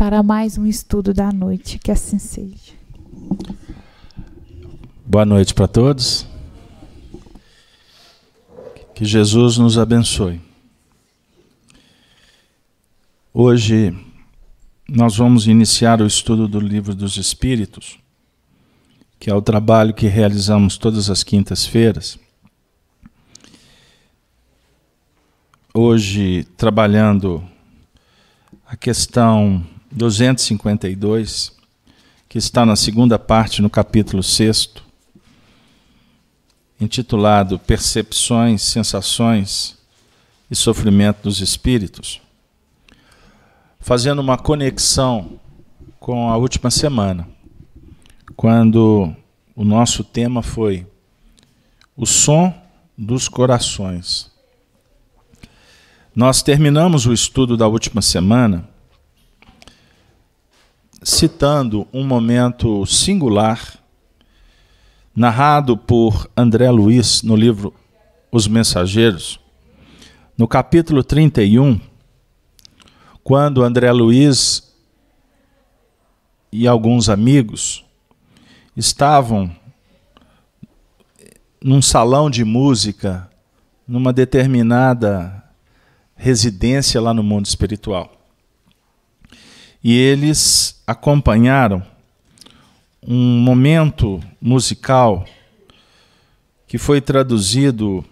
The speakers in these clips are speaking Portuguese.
para mais um estudo da noite. Que assim seja. Boa noite para todos. Que Jesus nos abençoe. Hoje nós vamos iniciar o estudo do Livro dos Espíritos, que é o trabalho que realizamos todas as quintas-feiras. Hoje, trabalhando a questão 252, que está na segunda parte, no capítulo 6, intitulado Percepções, Sensações e Sofrimento dos Espíritos fazendo uma conexão com a última semana, quando o nosso tema foi o som dos corações. Nós terminamos o estudo da última semana citando um momento singular narrado por André Luiz no livro Os Mensageiros, no capítulo 31, quando André Luiz e alguns amigos estavam num salão de música, numa determinada residência lá no mundo espiritual. E eles acompanharam um momento musical que foi traduzido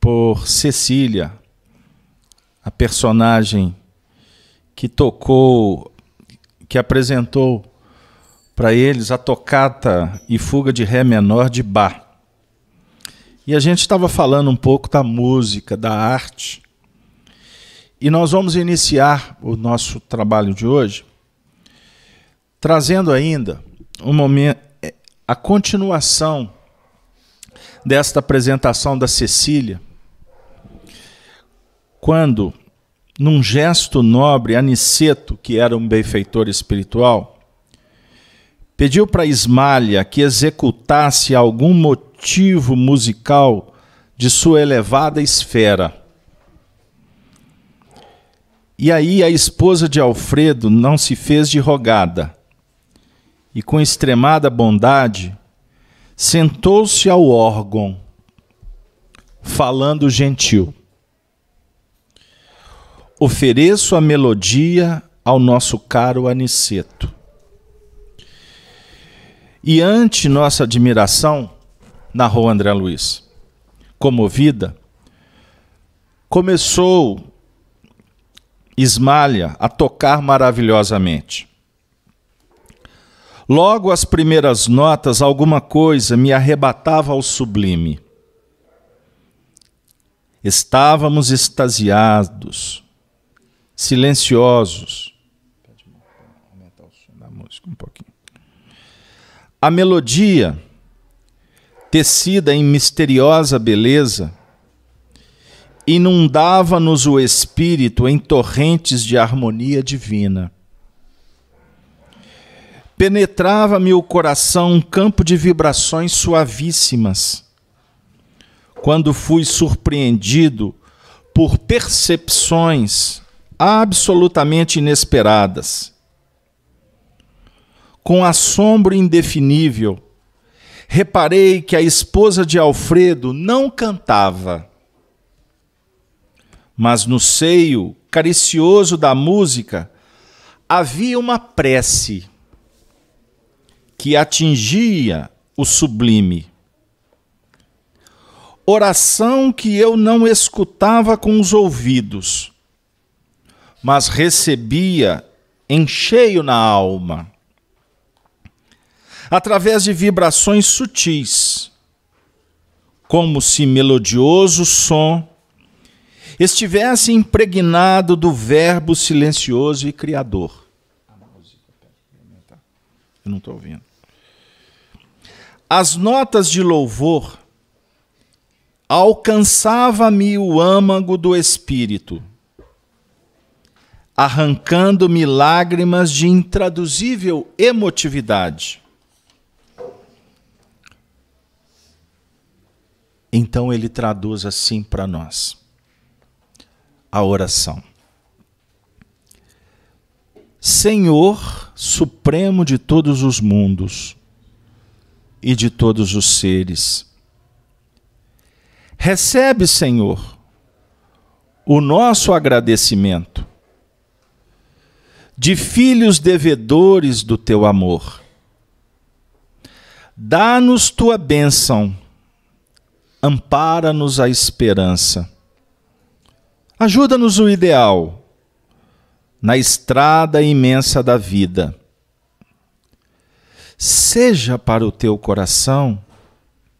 por Cecília, a personagem que tocou, que apresentou para eles a tocata e fuga de ré menor de Bach. E a gente estava falando um pouco da música, da arte. E nós vamos iniciar o nosso trabalho de hoje trazendo ainda um momento a continuação desta apresentação da Cecília, quando num gesto nobre, Aniceto, que era um benfeitor espiritual, pediu para Ismália que executasse algum motivo musical de sua elevada esfera. E aí a esposa de Alfredo não se fez de rogada, e com extremada bondade sentou-se ao órgão, falando gentil ofereço a melodia ao nosso caro Aniceto. E ante nossa admiração, narrou André Luiz, comovida, começou Ismália a tocar maravilhosamente. Logo as primeiras notas, alguma coisa me arrebatava ao sublime. Estávamos extasiados, silenciosos. A melodia, tecida em misteriosa beleza, inundava-nos o espírito em torrentes de harmonia divina. Penetrava-me o coração um campo de vibrações suavíssimas, quando fui surpreendido por percepções absolutamente inesperadas. Com assombro indefinível, reparei que a esposa de Alfredo não cantava, mas no seio caricioso da música havia uma prece que atingia o sublime. Oração que eu não escutava com os ouvidos mas recebia em cheio na alma, através de vibrações sutis, como se melodioso som estivesse impregnado do Verbo silencioso e criador. Eu não estou ouvindo. As notas de louvor alcançava-me o âmago do espírito arrancando-me lágrimas de intraduzível emotividade. Então ele traduz assim para nós a oração. Senhor supremo de todos os mundos e de todos os seres. Recebe, Senhor, o nosso agradecimento de filhos devedores do teu amor. Dá-nos tua bênção, ampara-nos a esperança. Ajuda-nos o ideal na estrada imensa da vida. Seja para o teu coração,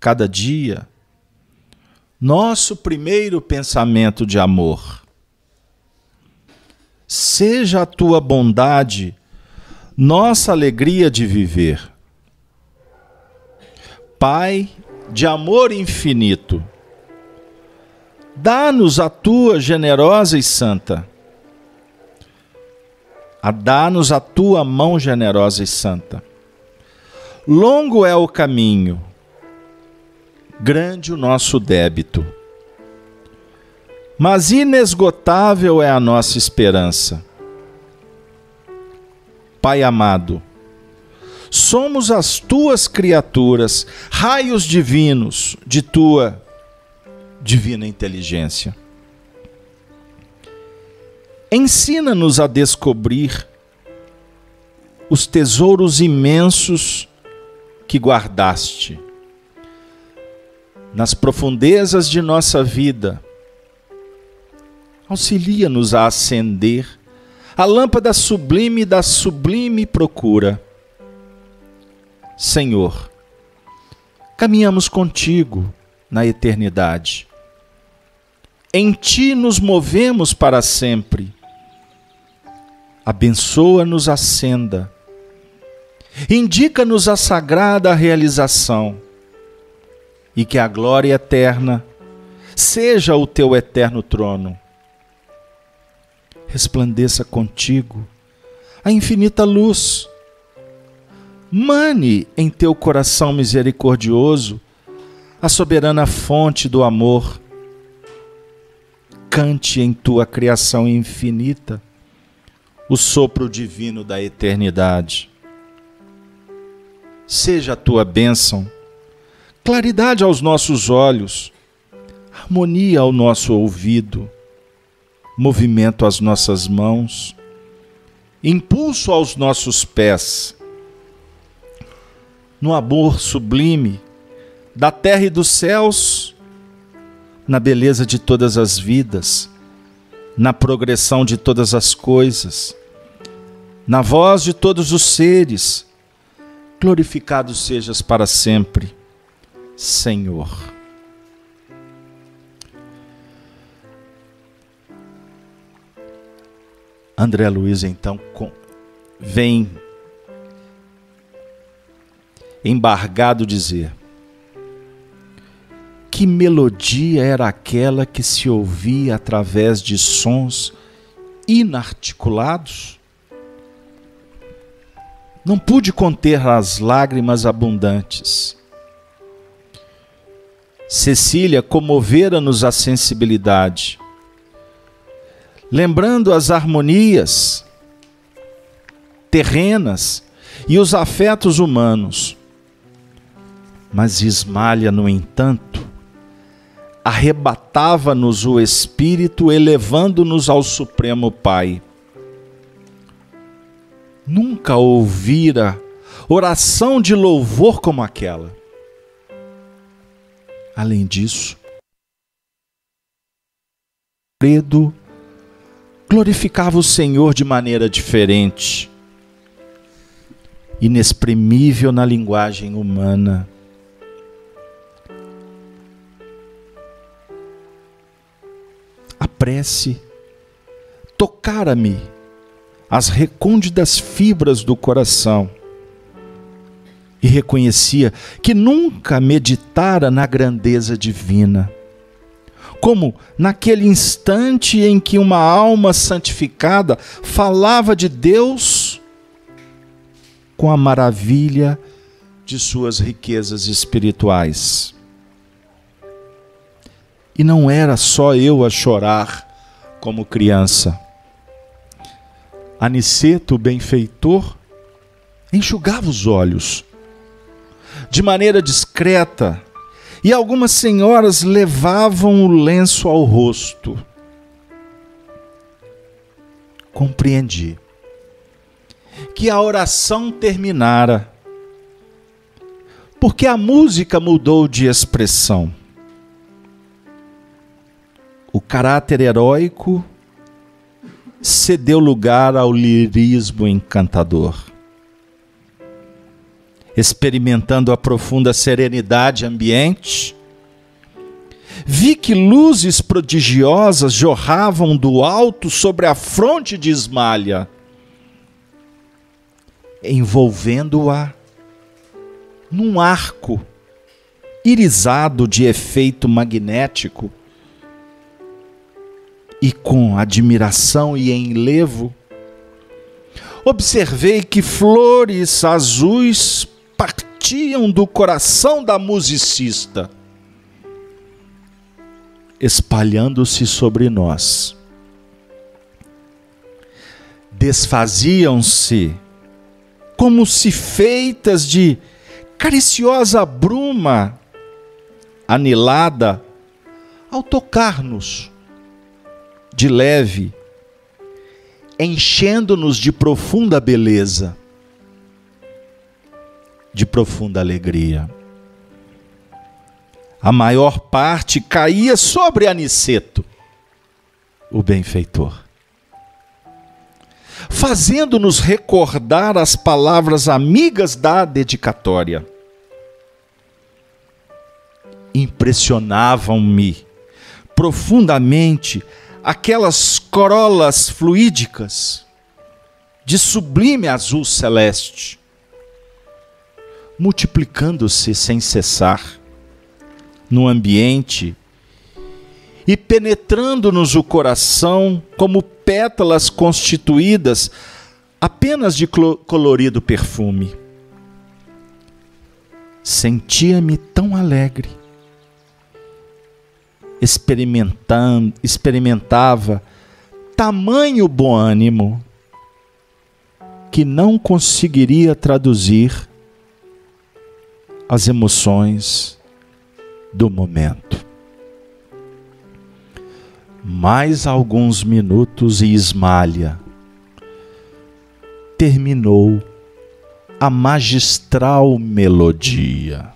cada dia, nosso primeiro pensamento de amor. Seja a tua bondade nossa alegria de viver. Pai de amor infinito, dá-nos a tua generosa e santa a dá-nos a tua mão generosa e santa. Longo é o caminho, grande o nosso débito, mas inesgotável é a nossa esperança. Pai amado, somos as tuas criaturas, raios divinos de tua divina inteligência. Ensina-nos a descobrir os tesouros imensos que guardaste nas profundezas de nossa vida. Auxilia-nos a acender a lâmpada sublime da sublime procura. Senhor, caminhamos contigo na eternidade. Em ti nos movemos para sempre abençoa-nos a senda, indica-nos a sagrada realização e que a glória eterna seja o teu eterno trono. Resplandeça contigo a infinita luz. Mane em teu coração misericordioso a soberana fonte do amor. Cante em tua criação infinita o sopro divino da eternidade. Seja a tua bênção, claridade aos nossos olhos, harmonia ao nosso ouvido, movimento às nossas mãos, impulso aos nossos pés, no amor sublime da terra e dos céus, na beleza de todas as vidas, na progressão de todas as coisas na voz de todos os seres, glorificado sejas para sempre, Senhor. André Luiz então vem embargado dizer: Que melodia era aquela que se ouvia através de sons inarticulados? Não pude conter as lágrimas abundantes. Cecília comovera-nos a sensibilidade, lembrando as harmonias terrenas e os afetos humanos. Mas Ismalha, no entanto, arrebatava-nos o espírito, elevando-nos ao Supremo Pai nunca ouvira oração de louvor como aquela. Além disso, Fredo glorificava o Senhor de maneira diferente, inexprimível na linguagem humana. Prece tocara-me as recônditas fibras do coração e reconhecia que nunca meditara na grandeza divina. Como naquele instante em que uma alma santificada falava de Deus com a maravilha de suas riquezas espirituais. E não era só eu a chorar como criança Aniceto, o benfeitor, enxugava os olhos de maneira discreta e algumas senhoras levavam o lenço ao rosto. Compreendi que a oração terminara, porque a música mudou de expressão. O caráter heróico cedeu lugar ao lirismo encantador. Experimentando a profunda serenidade ambiente, vi que luzes prodigiosas jorravam do alto sobre a fronte de Ismalha, envolvendo-a num arco irisado de efeito magnético e com admiração e enlevo, observei que flores azuis partiam do coração da musicista, espalhando-se sobre nós. Desfaziam-se como se feitas de cariciosa bruma anilada ao tocar-nos de leve, enchendo-nos de profunda beleza, de profunda alegria. A maior parte caía sobre Aniceto, o benfeitor, fazendo-nos recordar as palavras amigas da dedicatória. Impressionavam-me profundamente aquelas corolas fluídicas de sublime azul celeste, multiplicando-se sem cessar no ambiente e penetrando-nos o coração como pétalas constituídas apenas de colorido perfume. Sentia-me tão alegre experimentando, experimentava tamanho bom ânimo que não conseguiria traduzir as emoções do momento. Mais alguns minutos e Ismalha terminou a magistral melodia.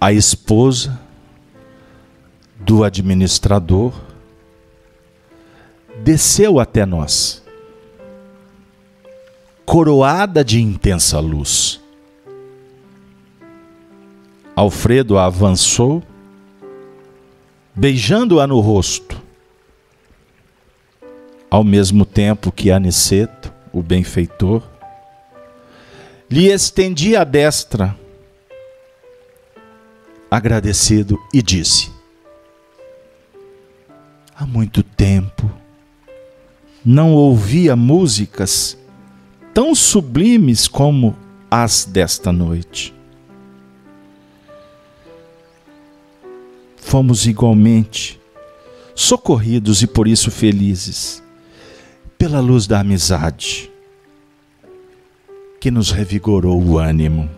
A esposa do administrador desceu até nós, coroada de intensa luz. Alfredo avançou, beijando-a no rosto, ao mesmo tempo que Aniceto, o benfeitor, lhe estendia a destra agradecido e disse: Há muito tempo não ouvia músicas tão sublimes como as desta noite. Fomos igualmente socorridos e por isso felizes pela luz da amizade que nos revigorou o ânimo.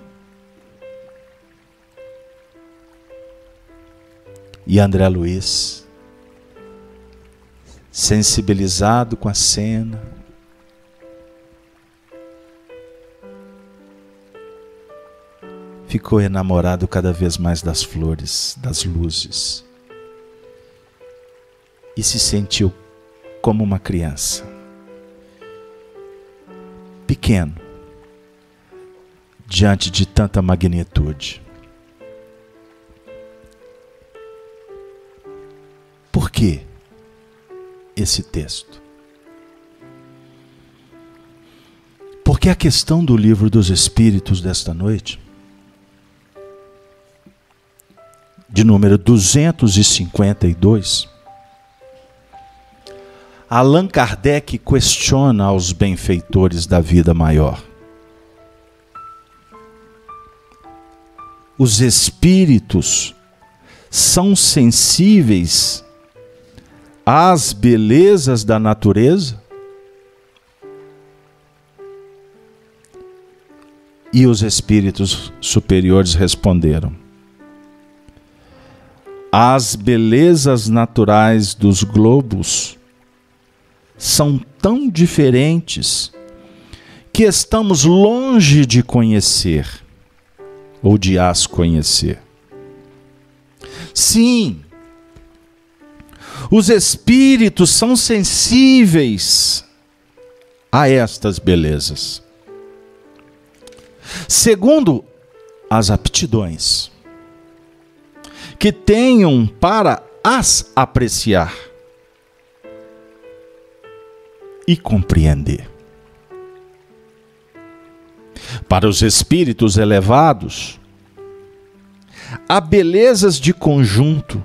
E André Luiz, sensibilizado com a cena, ficou enamorado cada vez mais das flores, das luzes, e se sentiu como uma criança, pequeno, diante de tanta magnitude. Que esse texto? Porque a questão do livro dos Espíritos desta noite, de número 252, Allan Kardec questiona aos benfeitores da vida maior. Os espíritos são sensíveis às belezas da natureza? E os espíritos superiores responderam: As belezas naturais dos globos são tão diferentes que estamos longe de conhecer ou de as conhecer. Sim, os espíritos são sensíveis a estas belezas. Segundo as aptidões que tenham para as apreciar e compreender. Para os espíritos elevados, há belezas de conjunto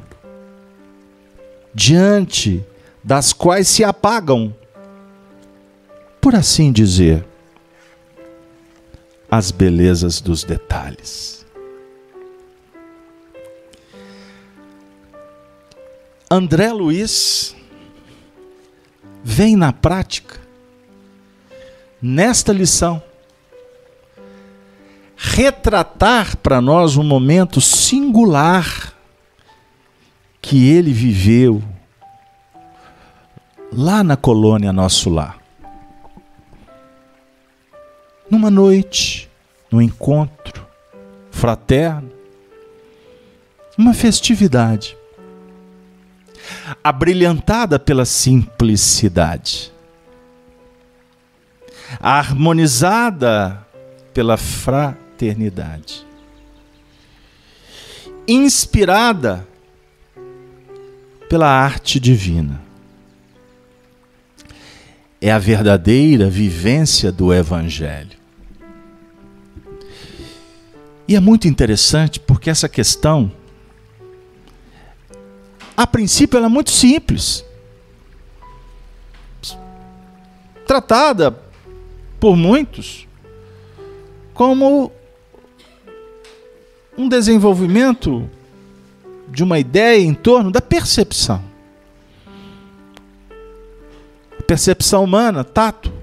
diante das quais se apagam, por assim dizer, as belezas dos detalhes. André Luiz vem na prática, nesta lição, retratar para nós um momento singular que ele viveu lá na colônia Nosso Lar. Numa noite, num encontro fraterno, uma festividade, abrilhantada pela simplicidade, harmonizada pela fraternidade, inspirada pela arte divina. É a verdadeira vivência do Evangelho. E é muito interessante porque essa questão, a princípio, ela é muito simples. Tratada por muitos como um desenvolvimento de uma ideia em torno da percepção. percepção humana, tato,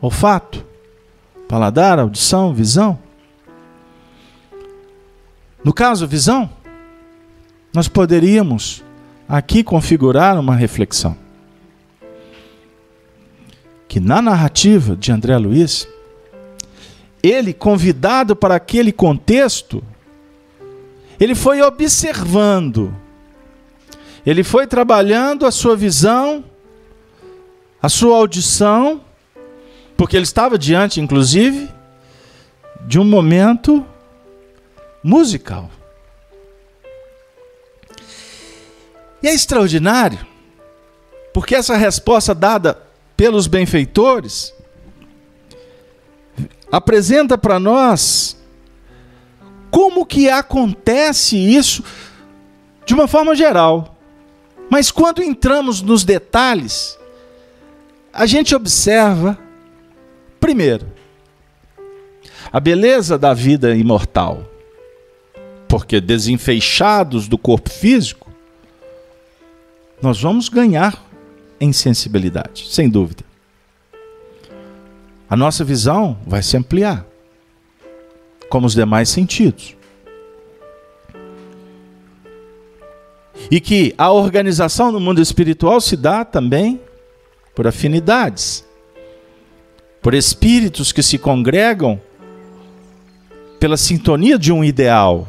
olfato, paladar, audição, visão. No caso, visão, nós poderíamos aqui configurar uma reflexão. Que na narrativa de André Luiz, ele, convidado para aquele contexto, ele foi observando, ele foi trabalhando a sua visão, a sua audição, porque ele estava diante, inclusive, de um momento musical. E é extraordinário, porque essa resposta dada pelos benfeitores apresenta para nós como que acontece isso de uma forma geral. Mas quando entramos nos detalhes, a gente observa, primeiro, a beleza da vida imortal. Porque desenfeixados do corpo físico, nós vamos ganhar em sensibilidade, sem dúvida. A nossa visão vai se ampliar como os demais sentidos. E que a organização no mundo espiritual se dá também por afinidades, por espíritos que se congregam pela sintonia de um ideal.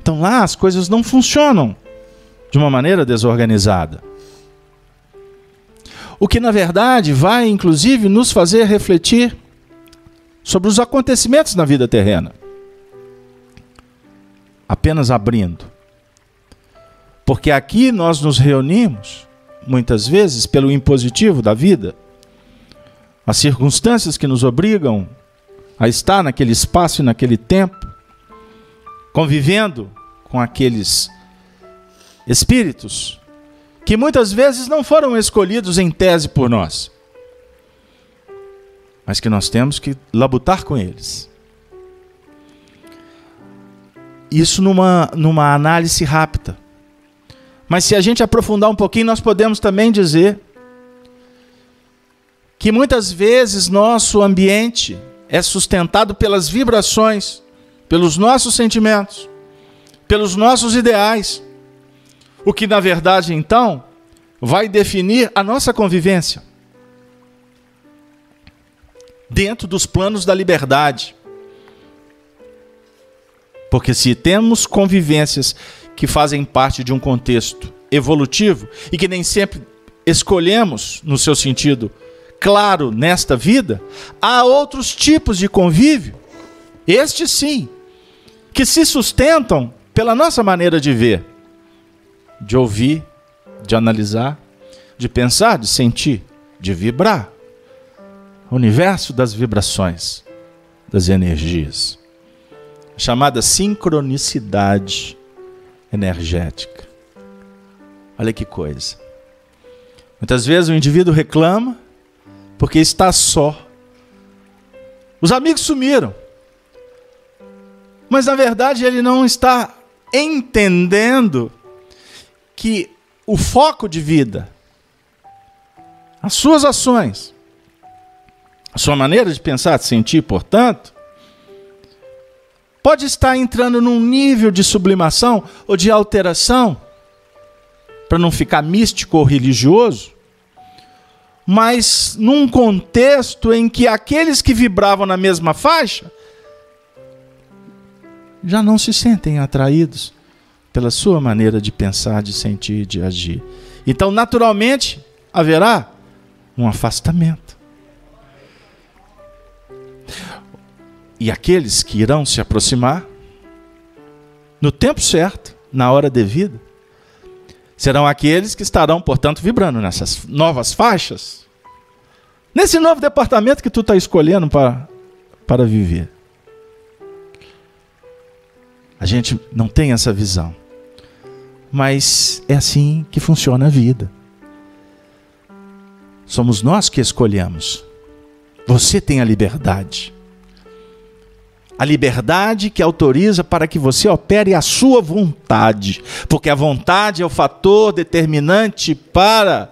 Então lá as coisas não funcionam de uma maneira desorganizada. O que na verdade vai inclusive nos fazer refletir sobre os acontecimentos na vida terrena. Apenas abrindo. Porque aqui nós nos reunimos, muitas vezes, pelo impositivo da vida, as circunstâncias que nos obrigam a estar naquele espaço e naquele tempo, convivendo com aqueles espíritos que muitas vezes não foram escolhidos em tese por nós mas que nós temos que labutar com eles. Isso numa, numa análise rápida. Mas se a gente aprofundar um pouquinho, nós podemos também dizer que muitas vezes nosso ambiente é sustentado pelas vibrações, pelos nossos sentimentos, pelos nossos ideais. O que na verdade então vai definir a nossa convivência dentro dos planos da liberdade. Porque se temos convivências que fazem parte de um contexto evolutivo e que nem sempre escolhemos no seu sentido claro nesta vida, há outros tipos de convívio, estes sim, que se sustentam pela nossa maneira de ver, de ouvir, de analisar, de pensar, de sentir, de vibrar. O universo das vibrações, das energias, chamada sincronicidade energética. Olha que coisa. Muitas vezes o indivíduo reclama porque está só. Os amigos sumiram. Mas na verdade ele não está entendendo que o foco de vida, as suas ações, sua maneira de pensar, de sentir, portanto, pode estar entrando num nível de sublimação ou de alteração, para não ficar místico ou religioso, mas num contexto em que aqueles que vibravam na mesma faixa já não se sentem atraídos pela sua maneira de pensar, de sentir, de agir. Então, naturalmente, haverá um afastamento. E aqueles que irão se aproximar, no tempo certo, na hora devida, serão aqueles que estarão, portanto, vibrando nessas novas faixas, nesse novo departamento que tu está escolhendo para, para viver. A gente não tem essa visão, mas é assim que funciona a vida. Somos nós que escolhemos. Você tem a liberdade a liberdade que autoriza para que você opere a sua vontade, porque a vontade é o fator determinante para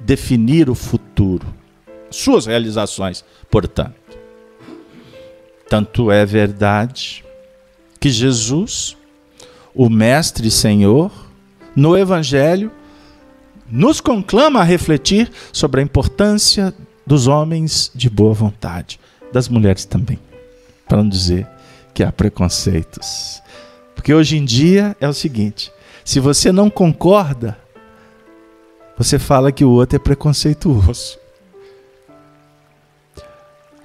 definir o futuro, suas realizações, portanto. Tanto é verdade que Jesus, o Mestre e Senhor, no Evangelho, nos conclama a refletir sobre a importância dos homens de boa vontade, das mulheres também para não dizer que há preconceitos. Porque hoje em dia é o seguinte: se você não concorda, você fala que o outro é preconceituoso.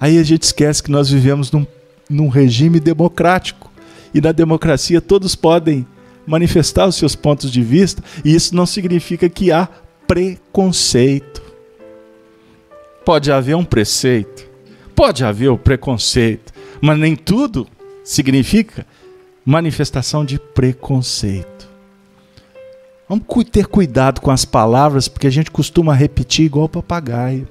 Aí a gente esquece que nós vivemos num, num regime democrático. E na democracia todos podem manifestar os seus pontos de vista, e isso não significa que há preconceito. Pode haver um preceito, pode haver o preconceito, mas nem tudo significa manifestação de preconceito. Vamos ter cuidado com as palavras, porque a gente costuma repetir igual papagaio.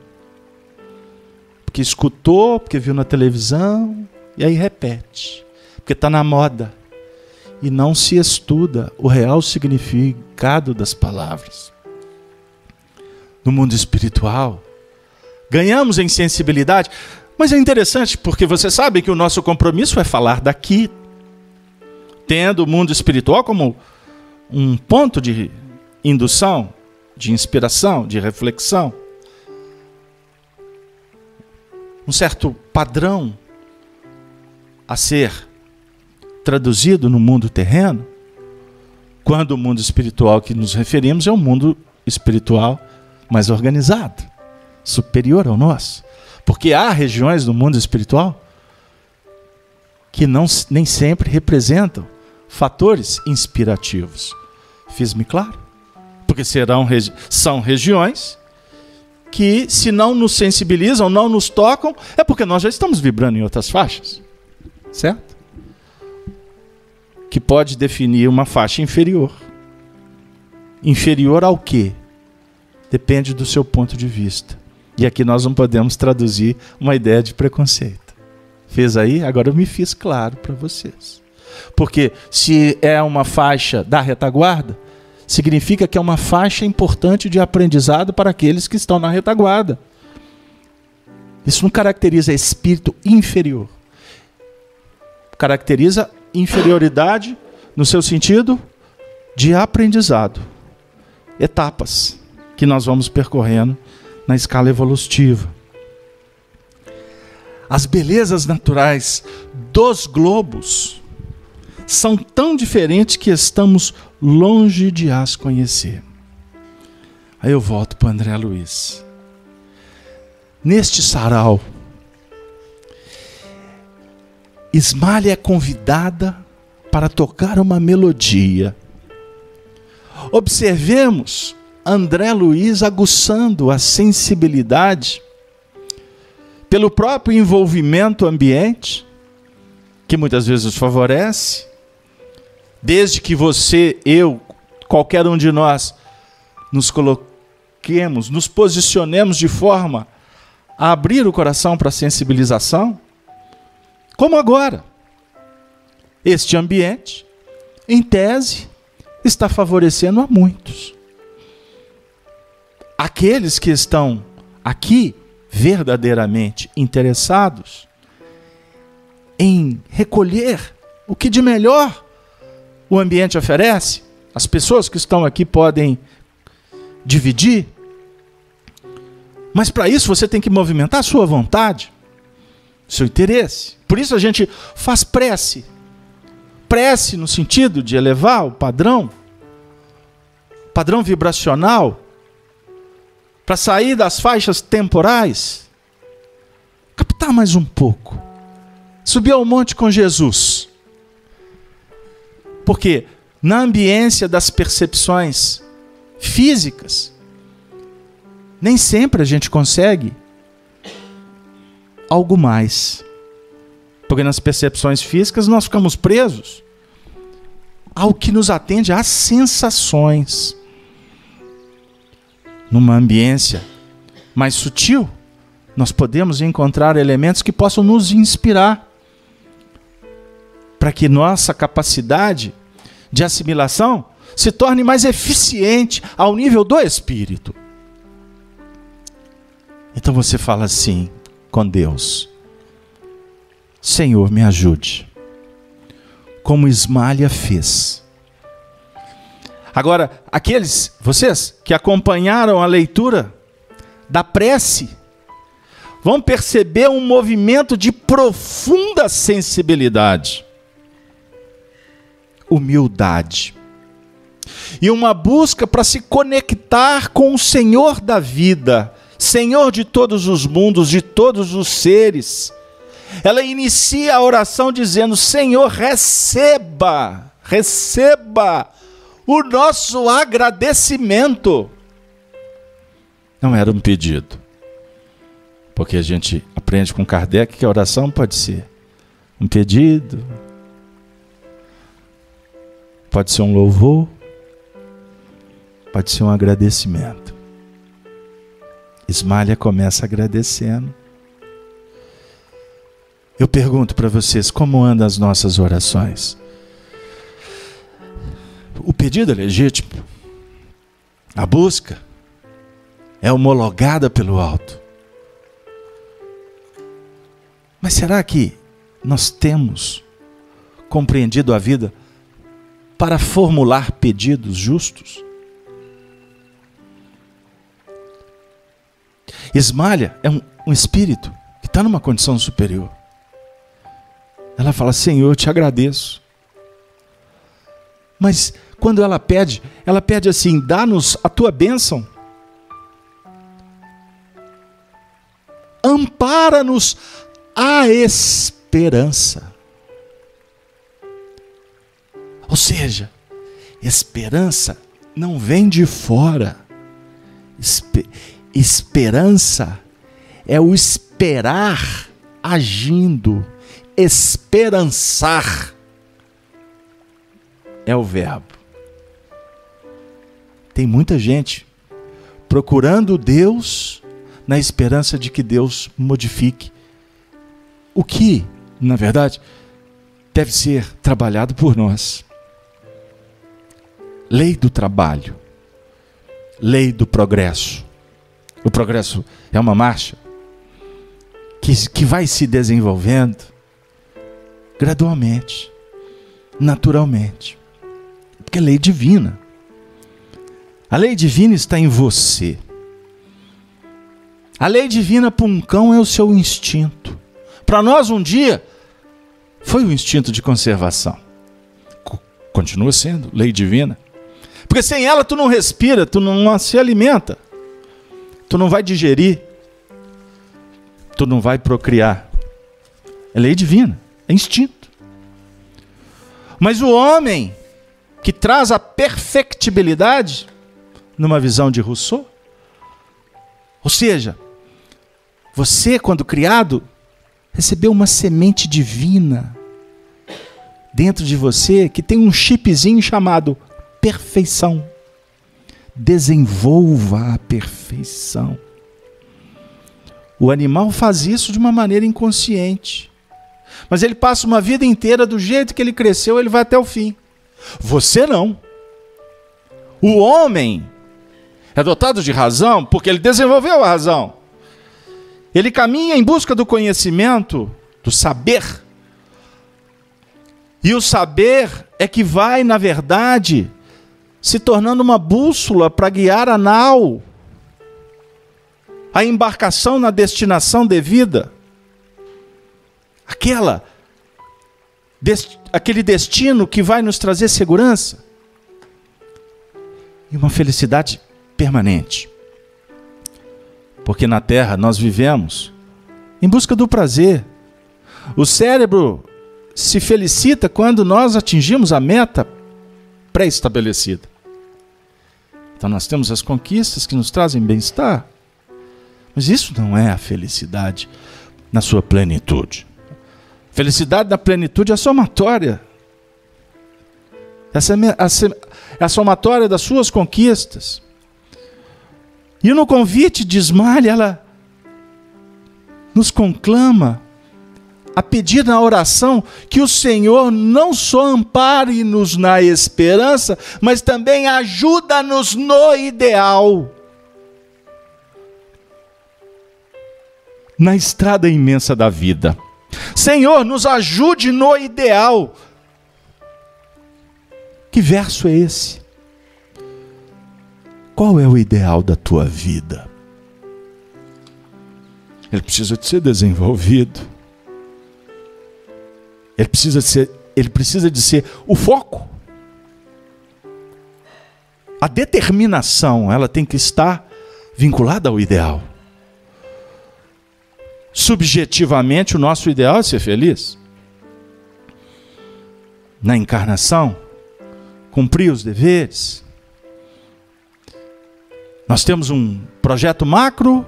Porque escutou, porque viu na televisão, e aí repete. Porque está na moda. E não se estuda o real significado das palavras. No mundo espiritual, ganhamos em sensibilidade. Mas é interessante porque você sabe que o nosso compromisso é falar daqui, tendo o mundo espiritual como um ponto de indução, de inspiração, de reflexão. Um certo padrão a ser traduzido no mundo terreno, quando o mundo espiritual que nos referimos é um mundo espiritual mais organizado, superior ao nosso. Porque há regiões do mundo espiritual que não, nem sempre representam fatores inspirativos. Fiz-me claro? Porque serão, são regiões que, se não nos sensibilizam, não nos tocam, é porque nós já estamos vibrando em outras faixas. Certo? Que pode definir uma faixa inferior. Inferior ao quê? Depende do seu ponto de vista. E aqui nós não podemos traduzir uma ideia de preconceito. Fez aí? Agora eu me fiz claro para vocês. Porque se é uma faixa da retaguarda, significa que é uma faixa importante de aprendizado para aqueles que estão na retaguarda. Isso não caracteriza espírito inferior. Caracteriza inferioridade no seu sentido de aprendizado. Etapas que nós vamos percorrendo na escala evolutiva. As belezas naturais dos globos são tão diferentes que estamos longe de as conhecer. Aí eu volto para André Luiz. Neste sarau, Ismália é convidada para tocar uma melodia. Observemos André Luiz aguçando a sensibilidade pelo próprio envolvimento ambiente, que muitas vezes favorece, desde que você, eu, qualquer um de nós, nos coloquemos, nos posicionemos de forma a abrir o coração para a sensibilização, como agora. Este ambiente, em tese, está favorecendo a muitos. Aqueles que estão aqui verdadeiramente interessados em recolher o que de melhor o ambiente oferece, as pessoas que estão aqui podem dividir, mas para isso você tem que movimentar a sua vontade, seu interesse. Por isso a gente faz prece. Prece no sentido de elevar o padrão, padrão vibracional para sair das faixas temporais, captar mais um pouco, subir ao monte com Jesus. Porque na ambiência das percepções físicas, nem sempre a gente consegue algo mais. Porque nas percepções físicas nós ficamos presos ao que nos atende às sensações numa ambiência mais sutil, nós podemos encontrar elementos que possam nos inspirar para que nossa capacidade de assimilação se torne mais eficiente ao nível do espírito. Então você fala assim com Deus: Senhor, me ajude, como Ismalha fez Agora, aqueles, vocês que acompanharam a leitura da prece, vão perceber um movimento de profunda sensibilidade, humildade e uma busca para se conectar com o Senhor da vida, Senhor de todos os mundos, de todos os seres. Ela inicia a oração dizendo: Senhor, receba, receba o nosso agradecimento. Não era um pedido. Porque a gente aprende com Kardec que a oração pode ser um pedido, pode ser um louvor, pode ser um agradecimento. Ismália começa agradecendo. Eu pergunto para vocês como andam as nossas orações? O pedido é legítimo. A busca é homologada pelo alto. Mas será que nós temos compreendido a vida para formular pedidos justos? Esmalha é um, um espírito que está numa condição superior. Ela fala: Senhor, eu te agradeço. Mas quando ela pede, ela pede assim: dá-nos a tua bênção. Ampara-nos a esperança. Ou seja, esperança não vem de fora. Espe esperança é o esperar agindo, esperançar é o verbo. Tem muita gente procurando Deus na esperança de que Deus modifique. O que, na verdade, deve ser trabalhado por nós. Lei do trabalho, lei do progresso. O progresso é uma marcha que, que vai se desenvolvendo gradualmente, naturalmente, porque é lei divina. A lei divina está em você. A lei divina para um cão é o seu instinto. Para nós, um dia, foi o instinto de conservação. Continua sendo lei divina. Porque sem ela tu não respira, tu não se alimenta, tu não vai digerir, tu não vai procriar. É lei divina, é instinto. Mas o homem que traz a perfectibilidade, numa visão de Rousseau, ou seja, você, quando criado, recebeu uma semente divina dentro de você que tem um chipzinho chamado perfeição. Desenvolva a perfeição. O animal faz isso de uma maneira inconsciente. Mas ele passa uma vida inteira do jeito que ele cresceu, ele vai até o fim. Você não. O homem é dotado de razão porque ele desenvolveu a razão. Ele caminha em busca do conhecimento, do saber. E o saber é que vai, na verdade, se tornando uma bússola para guiar a nau, a embarcação na destinação devida, aquela, dest, aquele destino que vai nos trazer segurança e uma felicidade permanente. Porque na Terra nós vivemos em busca do prazer. O cérebro se felicita quando nós atingimos a meta pré-estabelecida. Então nós temos as conquistas que nos trazem bem-estar. Mas isso não é a felicidade na sua plenitude. Felicidade na plenitude é somatória. Essa é a somatória das suas conquistas. E no convite de Ismael, ela nos conclama a pedir na oração que o Senhor não só ampare-nos na esperança, mas também ajuda-nos no ideal. Na estrada imensa da vida. Senhor, nos ajude no ideal. Que verso é esse? Qual é o ideal da tua vida? Ele precisa de ser desenvolvido ele precisa de ser, ele precisa de ser o foco. A determinação, ela tem que estar vinculada ao ideal. Subjetivamente, o nosso ideal é ser feliz. Na encarnação, cumprir os deveres. Nós temos um projeto macro,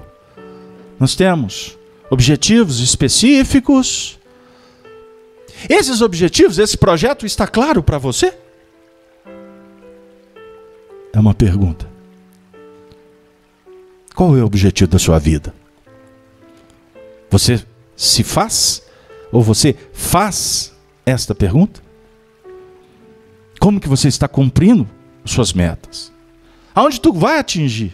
nós temos objetivos específicos, esses objetivos, esse projeto está claro para você? É uma pergunta. Qual é o objetivo da sua vida? Você se faz ou você faz esta pergunta? Como que você está cumprindo suas metas? Aonde tu vai atingir?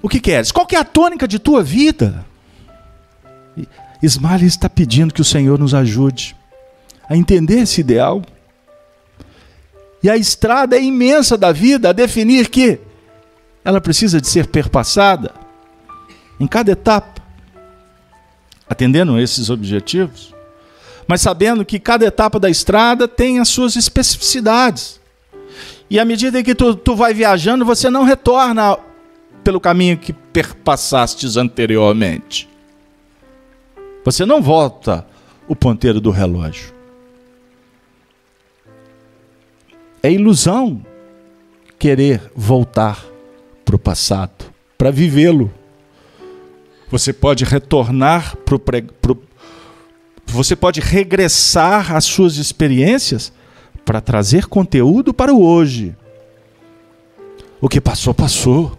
O que queres? Qual que é a tônica de tua vida? Ismael está pedindo que o Senhor nos ajude a entender esse ideal. E a estrada é imensa da vida a definir que ela precisa de ser perpassada em cada etapa, atendendo a esses objetivos, mas sabendo que cada etapa da estrada tem as suas especificidades. E à medida que tu, tu vai viajando, você não retorna pelo caminho que perpassastes anteriormente. Você não volta o ponteiro do relógio. É ilusão querer voltar para o passado, para vivê-lo. Você pode retornar para o. Pro... Você pode regressar às suas experiências para trazer conteúdo para o hoje. O que passou, passou.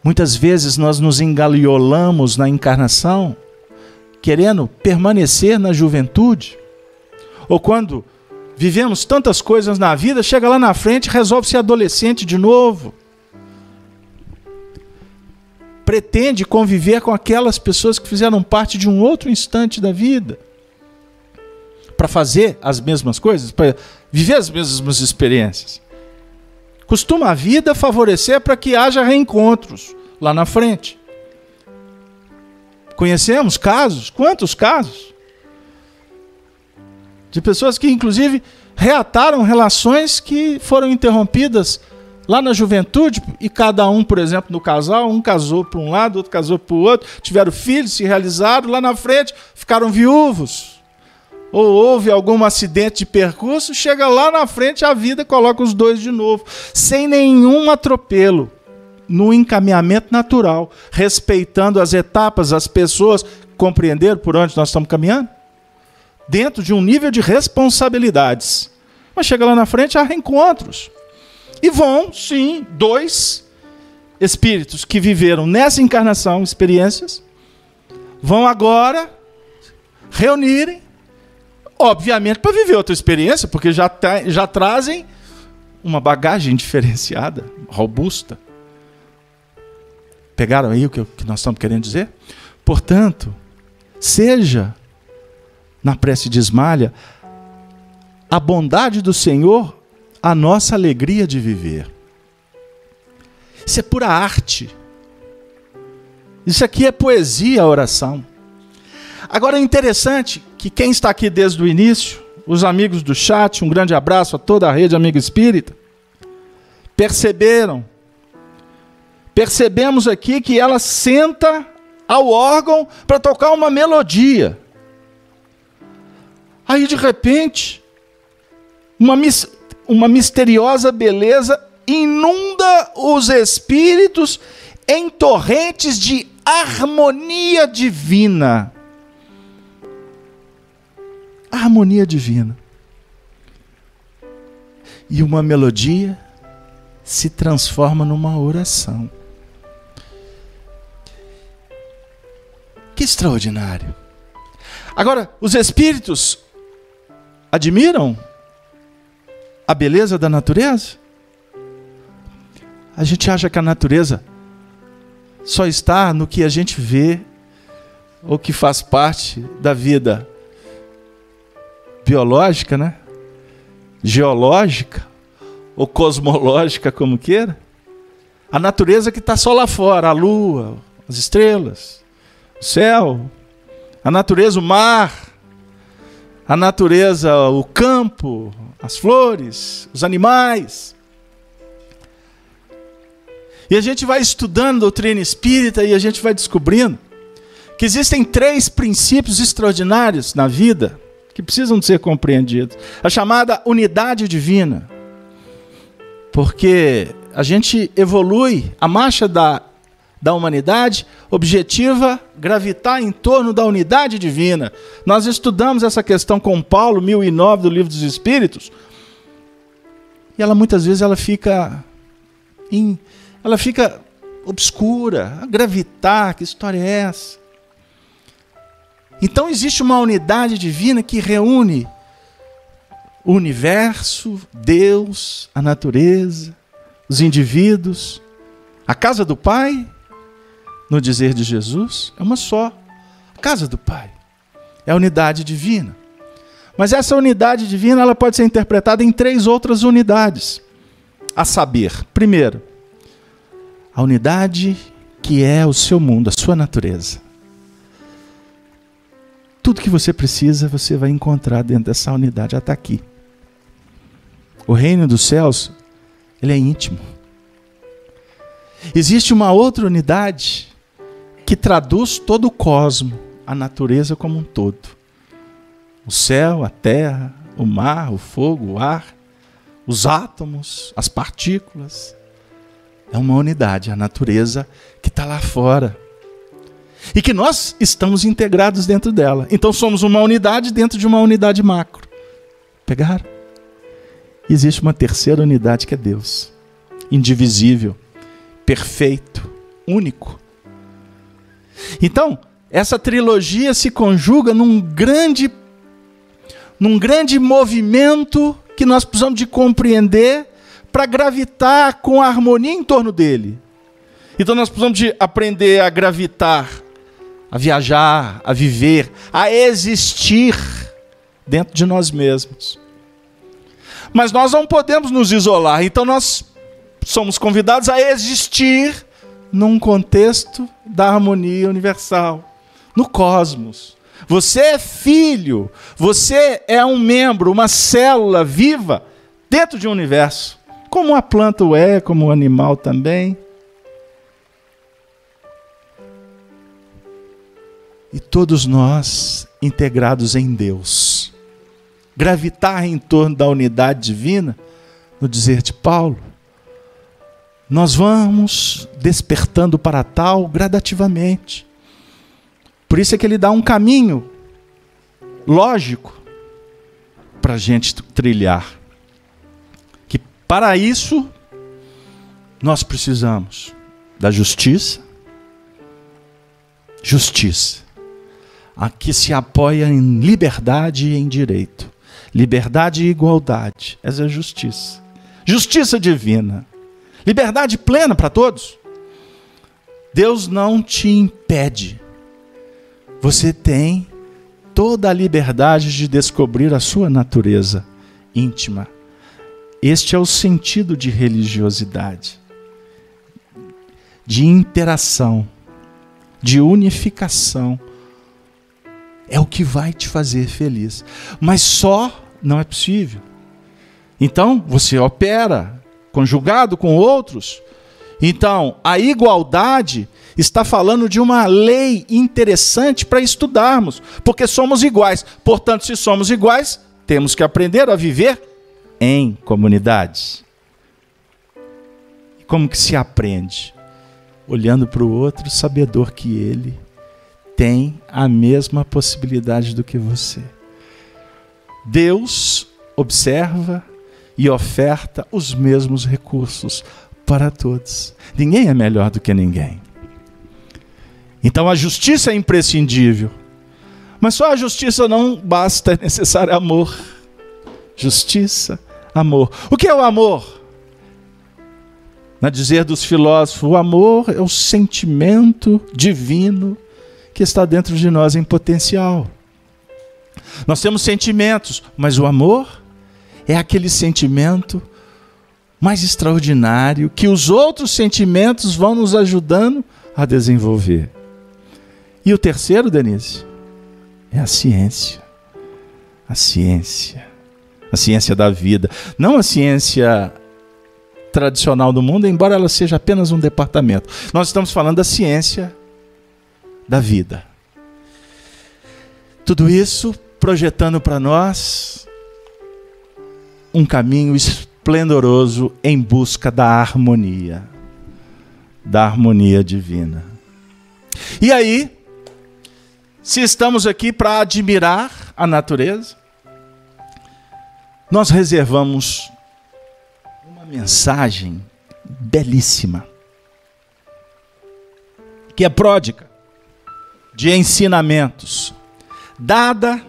Muitas vezes nós nos engaliolamos na encarnação, querendo permanecer na juventude, ou quando vivemos tantas coisas na vida, chega lá na frente, resolve ser adolescente de novo. Pretende conviver com aquelas pessoas que fizeram parte de um outro instante da vida. Para fazer as mesmas coisas, para viver as mesmas experiências. Costuma a vida favorecer para que haja reencontros lá na frente. Conhecemos casos, quantos casos? De pessoas que, inclusive, reataram relações que foram interrompidas lá na juventude e cada um, por exemplo, no casal, um casou para um lado, outro casou para o outro, tiveram filhos, se realizaram, lá na frente ficaram viúvos. Ou houve algum acidente de percurso, chega lá na frente a vida coloca os dois de novo, sem nenhum atropelo no encaminhamento natural, respeitando as etapas, as pessoas, compreender por onde nós estamos caminhando? Dentro de um nível de responsabilidades. Mas chega lá na frente, há reencontros. E vão, sim, dois espíritos que viveram nessa encarnação experiências, vão agora reunirem, obviamente, para viver outra experiência, porque já, já trazem uma bagagem diferenciada, robusta. Pegaram aí o que, que nós estamos querendo dizer? Portanto, seja na prece de Esmalha a bondade do Senhor a nossa alegria de viver. Isso é pura arte. Isso aqui é poesia, a oração. Agora é interessante que quem está aqui desde o início, os amigos do chat, um grande abraço a toda a rede Amigo Espírita, perceberam percebemos aqui que ela senta ao órgão para tocar uma melodia. Aí, de repente, uma, uma misteriosa beleza inunda os espíritos em torrentes de harmonia divina. Harmonia divina. E uma melodia se transforma numa oração. Que extraordinário. Agora, os espíritos admiram a beleza da natureza? A gente acha que a natureza só está no que a gente vê ou que faz parte da vida biológica, né? Geológica ou cosmológica, como queira. A natureza que está só lá fora, a lua, as estrelas, o céu, a natureza, o mar, a natureza, o campo, as flores, os animais. E a gente vai estudando doutrina espírita e a gente vai descobrindo que existem três princípios extraordinários na vida que precisam ser compreendidos. A chamada unidade divina. Porque a gente evolui, a marcha da da humanidade, objetiva gravitar em torno da unidade divina. Nós estudamos essa questão com Paulo, 1009 do Livro dos Espíritos. E ela muitas vezes ela fica em, ela fica obscura, a gravitar, que história é essa? Então existe uma unidade divina que reúne o universo, Deus, a natureza, os indivíduos, a casa do Pai no dizer de Jesus, é uma só. A casa do Pai. É a unidade divina. Mas essa unidade divina ela pode ser interpretada em três outras unidades. A saber, primeiro, a unidade que é o seu mundo, a sua natureza. Tudo que você precisa, você vai encontrar dentro dessa unidade, já está aqui. O reino dos céus, ele é íntimo. Existe uma outra unidade que traduz todo o cosmo, a natureza como um todo. O céu, a terra, o mar, o fogo, o ar, os átomos, as partículas. É uma unidade, a natureza que está lá fora. E que nós estamos integrados dentro dela. Então somos uma unidade dentro de uma unidade macro. Pegaram? Existe uma terceira unidade que é Deus. Indivisível, perfeito, único então, essa trilogia se conjuga num grande num grande movimento que nós precisamos de compreender para gravitar com a harmonia em torno dele. Então nós precisamos de aprender a gravitar, a viajar, a viver, a existir dentro de nós mesmos. Mas nós não podemos nos isolar, então nós somos convidados a existir num contexto da harmonia universal, no cosmos. Você é filho, você é um membro, uma célula viva dentro de um universo, como a planta o é, como o animal também. E todos nós integrados em Deus. Gravitar em torno da unidade divina, no dizer de Paulo, nós vamos despertando para tal gradativamente. Por isso é que ele dá um caminho lógico para a gente trilhar. Que para isso nós precisamos da justiça, justiça, a que se apoia em liberdade e em direito, liberdade e igualdade, essa é a justiça, justiça divina, liberdade plena para todos. Deus não te impede você tem toda a liberdade de descobrir a sua natureza íntima. Este é o sentido de religiosidade, de interação, de unificação. É o que vai te fazer feliz. Mas só não é possível. Então, você opera conjugado com outros. Então, a igualdade está falando de uma lei interessante para estudarmos, porque somos iguais. Portanto, se somos iguais, temos que aprender a viver em comunidades. Como que se aprende? Olhando para o outro, sabedor que ele tem a mesma possibilidade do que você. Deus observa e oferta os mesmos recursos para todos. Ninguém é melhor do que ninguém. Então a justiça é imprescindível. Mas só a justiça não basta, é necessário amor. Justiça, amor. O que é o amor? Na dizer dos filósofos, o amor é o sentimento divino que está dentro de nós em potencial. Nós temos sentimentos, mas o amor é aquele sentimento mais extraordinário que os outros sentimentos vão nos ajudando a desenvolver. E o terceiro, Denise, é a ciência. A ciência. A ciência da vida. Não a ciência tradicional do mundo, embora ela seja apenas um departamento. Nós estamos falando da ciência da vida. Tudo isso projetando para nós um caminho esplendoroso em busca da harmonia, da harmonia divina. E aí, se estamos aqui para admirar a natureza, nós reservamos uma mensagem belíssima, que é pródica, de ensinamentos, dada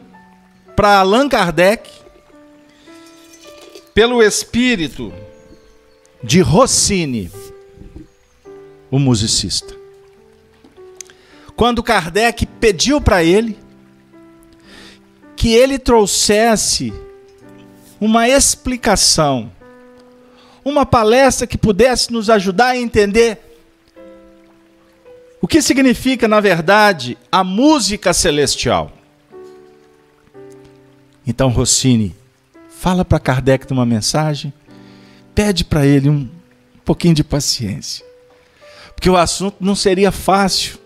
para Allan Kardec pelo espírito de Rossini, o musicista. Quando Kardec pediu para ele que ele trouxesse uma explicação, uma palestra que pudesse nos ajudar a entender o que significa, na verdade, a música celestial. Então Rossini fala para Kardec numa mensagem, pede para ele um pouquinho de paciência, porque o assunto não seria fácil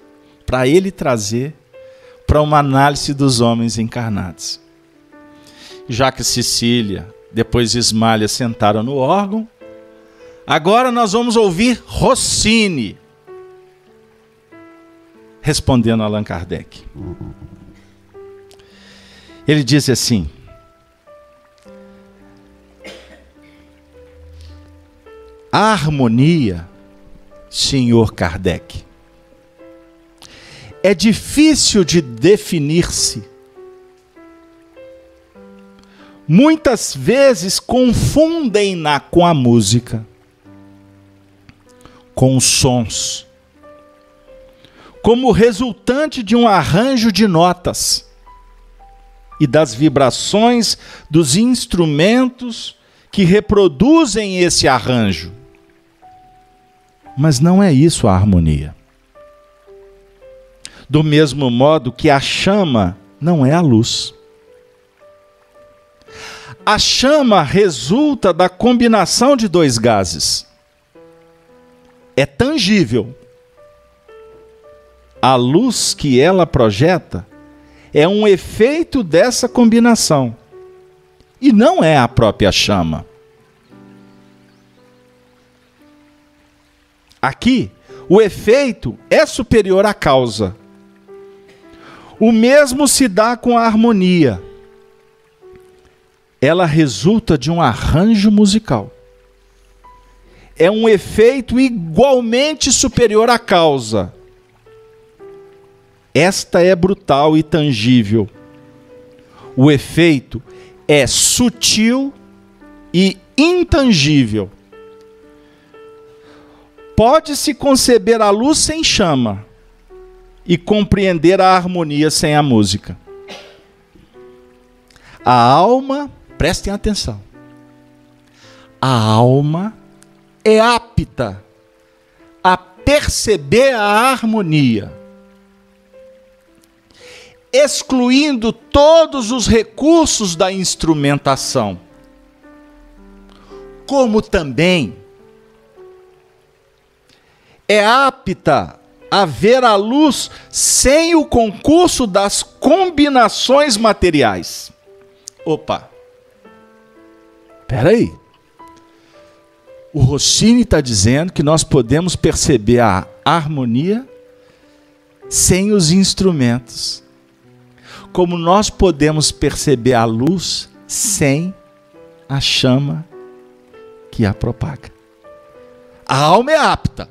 para ele trazer para uma análise dos homens encarnados. Já que Cecília, depois Ismália sentaram no órgão, agora nós vamos ouvir Rossini respondendo Allan Kardec. Ele diz assim: A harmonia, senhor Kardec, é difícil de definir-se. Muitas vezes confundem-na com a música, com os sons, como resultante de um arranjo de notas e das vibrações dos instrumentos que reproduzem esse arranjo. Mas não é isso a harmonia. Do mesmo modo que a chama não é a luz. A chama resulta da combinação de dois gases. É tangível. A luz que ela projeta é um efeito dessa combinação e não é a própria chama. Aqui, o efeito é superior à causa. O mesmo se dá com a harmonia. Ela resulta de um arranjo musical. É um efeito igualmente superior à causa. Esta é brutal e tangível. O efeito é sutil e intangível. Pode-se conceber a luz sem chama e compreender a harmonia sem a música. A alma, prestem atenção, a alma é apta a perceber a harmonia excluindo todos os recursos da instrumentação, como também é apta a ver a luz sem o concurso das combinações materiais. Opa! Peraí. O Rossini está dizendo que nós podemos perceber a harmonia sem os instrumentos como nós podemos perceber a luz sem a chama que a propaga. A alma é apta.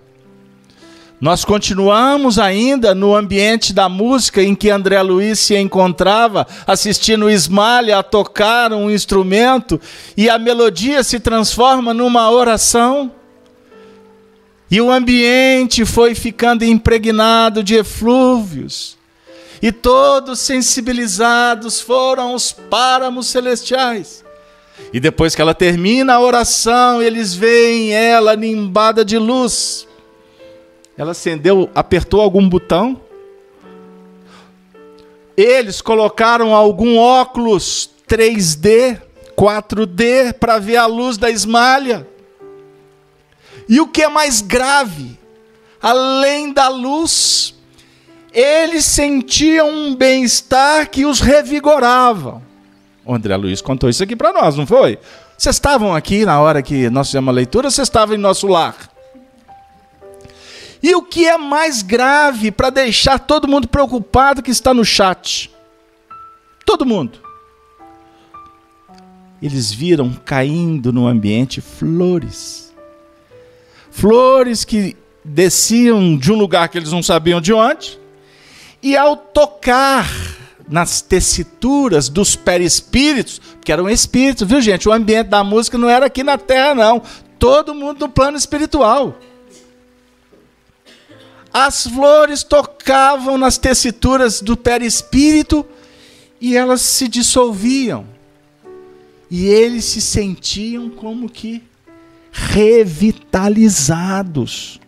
Nós continuamos ainda no ambiente da música em que André Luiz se encontrava, assistindo Ismalha a tocar um instrumento e a melodia se transforma numa oração. E o ambiente foi ficando impregnado de eflúvios e todos sensibilizados foram os páramos celestiais. E depois que ela termina a oração, eles veem ela nimbada de luz. Ela acendeu, apertou algum botão. Eles colocaram algum óculos 3D, 4D para ver a luz da esmalha. E o que é mais grave, além da luz, eles sentiam um bem-estar que os revigorava. O André Luiz contou isso aqui para nós, não foi? Vocês estavam aqui na hora que nós fizemos a leitura, vocês estavam em nosso lar. E o que é mais grave para deixar todo mundo preocupado que está no chat? Todo mundo. Eles viram caindo no ambiente flores. Flores que desciam de um lugar que eles não sabiam de onde e ao tocar nas tessituras dos perispíritos, que eram espíritos, viu gente? O ambiente da música não era aqui na terra, não. Todo mundo no plano espiritual. As flores tocavam nas tessituras do perispírito e elas se dissolviam. E eles se sentiam como que revitalizados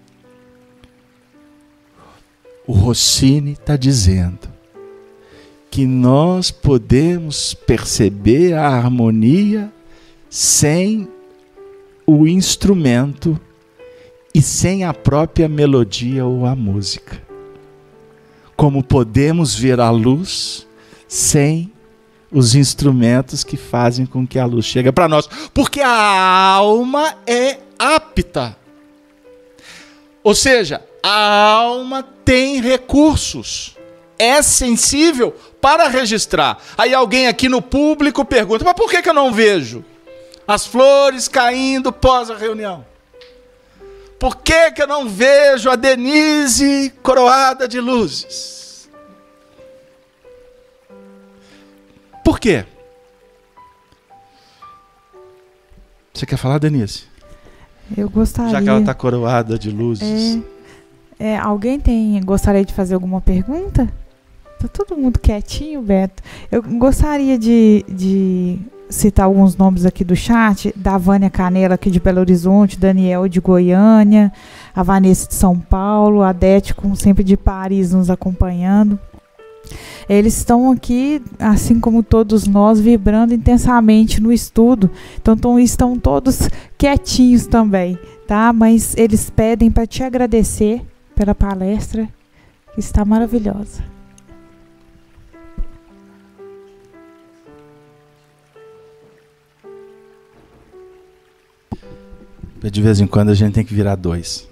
o Rossini está dizendo que nós podemos perceber a harmonia sem o instrumento e sem a própria melodia ou a música. Como podemos ver a luz sem os instrumentos que fazem com que a luz chegue para nós, porque a alma é apta. Ou seja, a alma tem recursos. É sensível para registrar. Aí alguém aqui no público pergunta: mas por que, que eu não vejo as flores caindo pós a reunião? Por que, que eu não vejo a Denise coroada de luzes? Por quê? Você quer falar, Denise? Eu gostaria. Já que ela está coroada de luzes. É é, alguém tem gostaria de fazer alguma pergunta? Tá todo mundo quietinho, Beto. Eu gostaria de, de citar alguns nomes aqui do chat, da Vânia Canela aqui de Belo Horizonte, Daniel de Goiânia, a Vanessa de São Paulo, a Dete, como sempre, de Paris nos acompanhando. Eles estão aqui, assim como todos nós, vibrando intensamente no estudo. Então tão, estão todos quietinhos também, tá? Mas eles pedem para te agradecer pela palestra, que está maravilhosa. De vez em quando a gente tem que virar dois.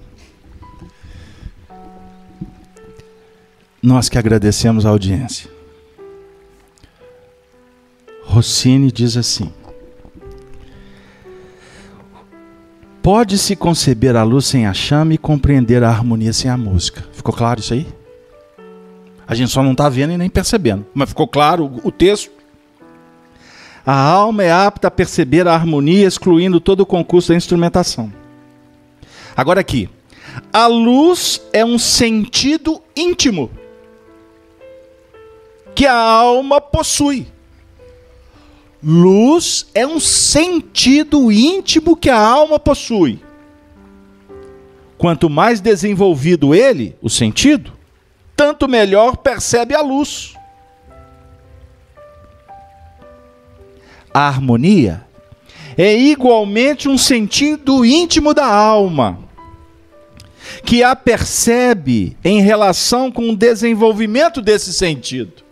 Nós que agradecemos a audiência. Rossini diz assim: Pode-se conceber a luz sem a chama e compreender a harmonia sem a música. Ficou claro isso aí? A gente só não está vendo e nem percebendo. Mas ficou claro o texto? A alma é apta a perceber a harmonia, excluindo todo o concurso da instrumentação. Agora aqui. A luz é um sentido íntimo que a alma possui. Luz é um sentido íntimo que a alma possui. Quanto mais desenvolvido ele, o sentido, tanto melhor percebe a luz. A harmonia é igualmente um sentido íntimo da alma, que a percebe em relação com o desenvolvimento desse sentido.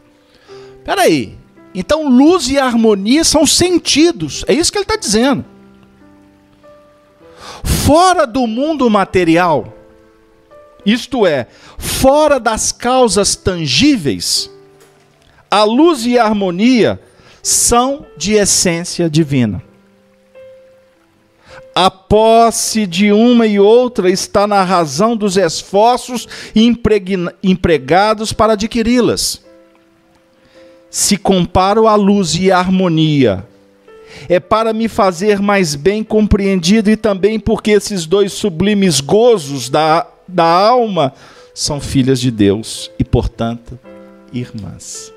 Espera aí, então, luz e harmonia são sentidos. É isso que ele está dizendo. Fora do mundo material, isto é, fora das causas tangíveis, a luz e a harmonia são de essência divina. A posse de uma e outra está na razão dos esforços empregados para adquiri-las se comparo à luz e à harmonia, é para me fazer mais bem compreendido e também porque esses dois sublimes gozos da, da alma são filhas de Deus e, portanto, irmãs.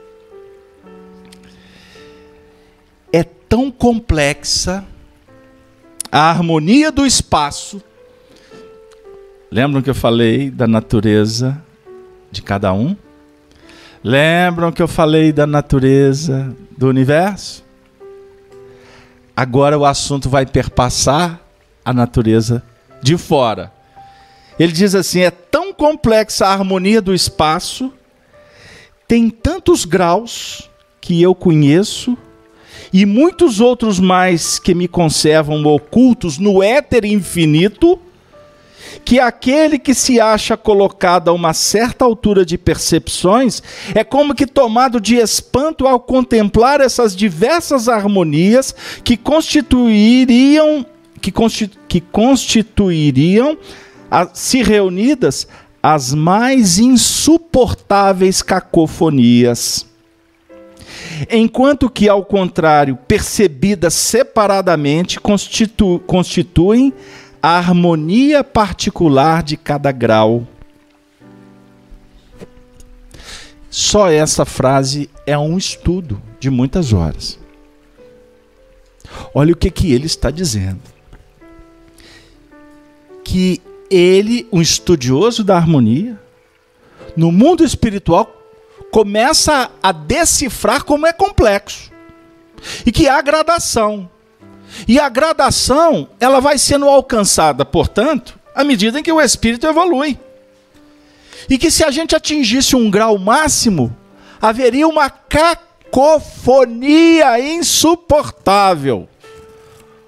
É tão complexa a harmonia do espaço. Lembram que eu falei da natureza de cada um? Lembram que eu falei da natureza do universo? Agora o assunto vai perpassar a natureza de fora. Ele diz assim: é tão complexa a harmonia do espaço, tem tantos graus que eu conheço, e muitos outros mais que me conservam ocultos no éter infinito que aquele que se acha colocado a uma certa altura de percepções é como que tomado de espanto ao contemplar essas diversas harmonias que constituiriam que, que constituiriam a, se reunidas as mais insuportáveis cacofonias. Enquanto que, ao contrário, percebidas separadamente, constitu, constituem a harmonia particular de cada grau. Só essa frase é um estudo de muitas horas. Olha o que, que ele está dizendo. Que ele, um estudioso da harmonia, no mundo espiritual, começa a decifrar como é complexo. E que há gradação. E a gradação, ela vai sendo alcançada, portanto, à medida em que o espírito evolui. E que se a gente atingisse um grau máximo, haveria uma cacofonia insuportável.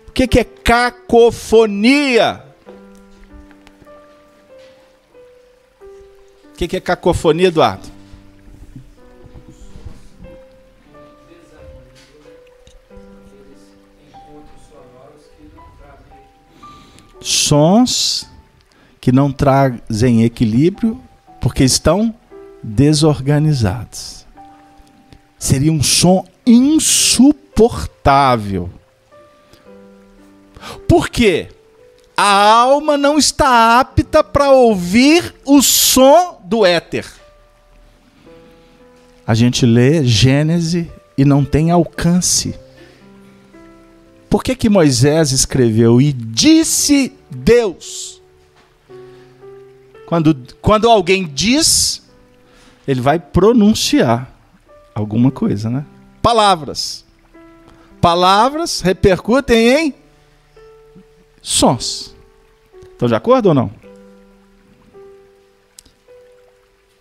O que, é cacofonia? O que é cacofonia, Eduardo? Sons que não trazem equilíbrio porque estão desorganizados. Seria um som insuportável. Por quê? A alma não está apta para ouvir o som do éter. A gente lê Gênesis e não tem alcance. Por que, que Moisés escreveu e disse Deus? Quando, quando alguém diz, ele vai pronunciar alguma coisa, né? Palavras. Palavras repercutem em sons. Estão de acordo ou não?